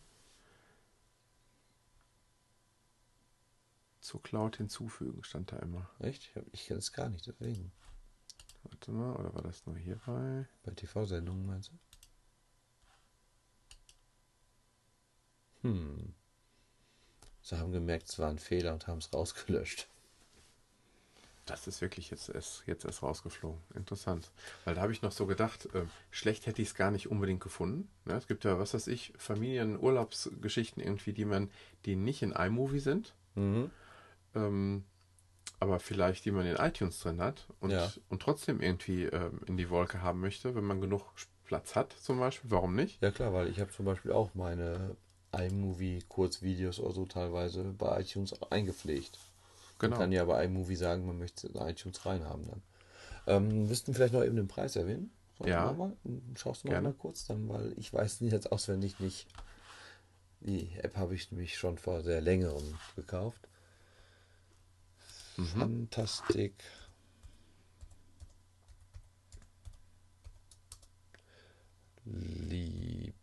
Zur Cloud hinzufügen stand da immer. Echt? Ich, ich kenne es gar nicht, deswegen. Warte mal, oder war das nur hierbei? Bei TV-Sendungen meinst du? Hm. Sie haben gemerkt, es war ein Fehler und haben es rausgelöscht. Das ist wirklich jetzt erst, jetzt erst rausgeflogen. Interessant. Weil da habe ich noch so gedacht, äh, schlecht hätte ich es gar nicht unbedingt gefunden. Ja, es gibt ja, was weiß ich, Familienurlaubsgeschichten irgendwie, die man, die nicht in iMovie sind. Mhm. Ähm, aber vielleicht die man in iTunes drin hat und, ja. und trotzdem irgendwie ähm, in die Wolke haben möchte, wenn man genug Platz hat, zum Beispiel. Warum nicht? Ja klar, weil ich habe zum Beispiel auch meine iMovie Kurzvideos oder so teilweise bei iTunes eingepflegt. Genau. Man kann ja bei iMovie sagen, man möchte es in iTunes reinhaben dann. Ähm, wirst du vielleicht noch eben den Preis erwähnen? ja. Mal? Schaust du mal, mal kurz dann, weil ich weiß nicht jetzt auswendig nicht. Die App habe ich nämlich schon vor sehr längerem gekauft. Mhm. Fantastik. Libra.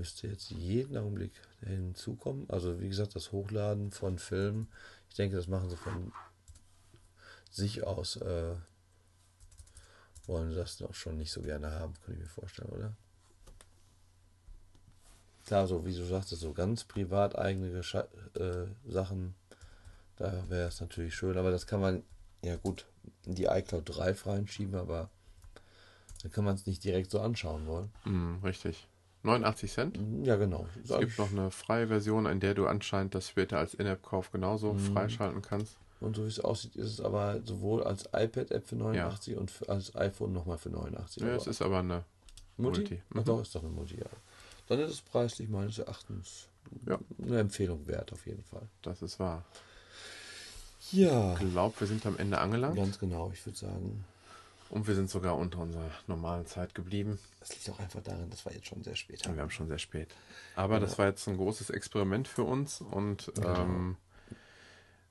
Müsste jetzt jeden Augenblick hinzukommen. Also wie gesagt, das Hochladen von Filmen, ich denke, das machen sie von sich aus, äh, wollen sie das doch schon nicht so gerne haben, kann ich mir vorstellen, oder? Klar, so wie du sagtest, so ganz privat eigene Gescha äh, Sachen, da wäre es natürlich schön, aber das kann man, ja gut, in die iCloud Drive reinschieben, aber da kann man es nicht direkt so anschauen wollen. Mm, richtig. 89 Cent? Ja, genau. Es gibt noch eine freie Version, in der du anscheinend das später als In-App-Kauf genauso mhm. freischalten kannst. Und so wie es aussieht, ist es aber sowohl als iPad-App für 89 ja. und als iPhone nochmal für 89. Ja, es ist aber eine Multi. Multi. Mhm. Ach, doch, ist doch eine Multi, ja. Dann ist es preislich meines Erachtens ja. eine Empfehlung wert, auf jeden Fall. Das ist wahr. Ja. Ich glaube, wir sind am Ende angelangt. Ganz genau, ich würde sagen. Und wir sind sogar unter unserer normalen Zeit geblieben. Das liegt auch einfach daran, dass wir jetzt schon sehr spät haben. Wir haben schon sehr spät. Aber ja. das war jetzt ein großes Experiment für uns und genau. ähm,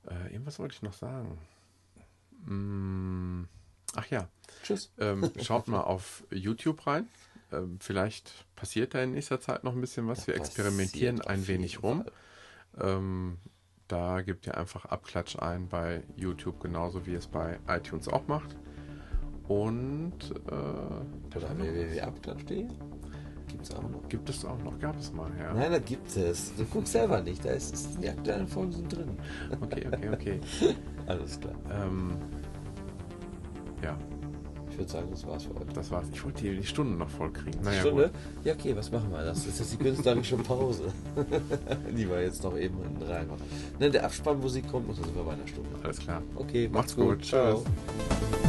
äh, irgendwas wollte ich noch sagen. Hm, ach ja. Tschüss. Ähm, schaut mal auf YouTube rein. Ähm, vielleicht passiert da in nächster Zeit noch ein bisschen was. Wir experimentieren ein wenig rum. Ähm, da gebt ihr einfach Abklatsch ein bei YouTube, genauso wie es bei iTunes auch macht. Und äh, Oder www.abklatsch.de? Gibt es auch noch. gibt es auch noch, gab es mal, ja. Nein, da gibt es. Du guckst selber nicht. Da ist es, die aktuellen Folgen sind drin. Okay, okay, okay. Alles klar. ähm, ja, Ich würde sagen, das war's für heute. das war's. Ich wollte die, die Stunden noch voll kriegen. Naja, Stunde? gut. Ja, okay, was machen wir? Das ist jetzt die künstlerische Pause. die wir jetzt noch eben hinten rein. Ne, der Abspannmusik kommt und dann sind wir bei einer Stunde. Alles klar. Okay, Macht's macht's, gut. gut. Ciao. Tschüss.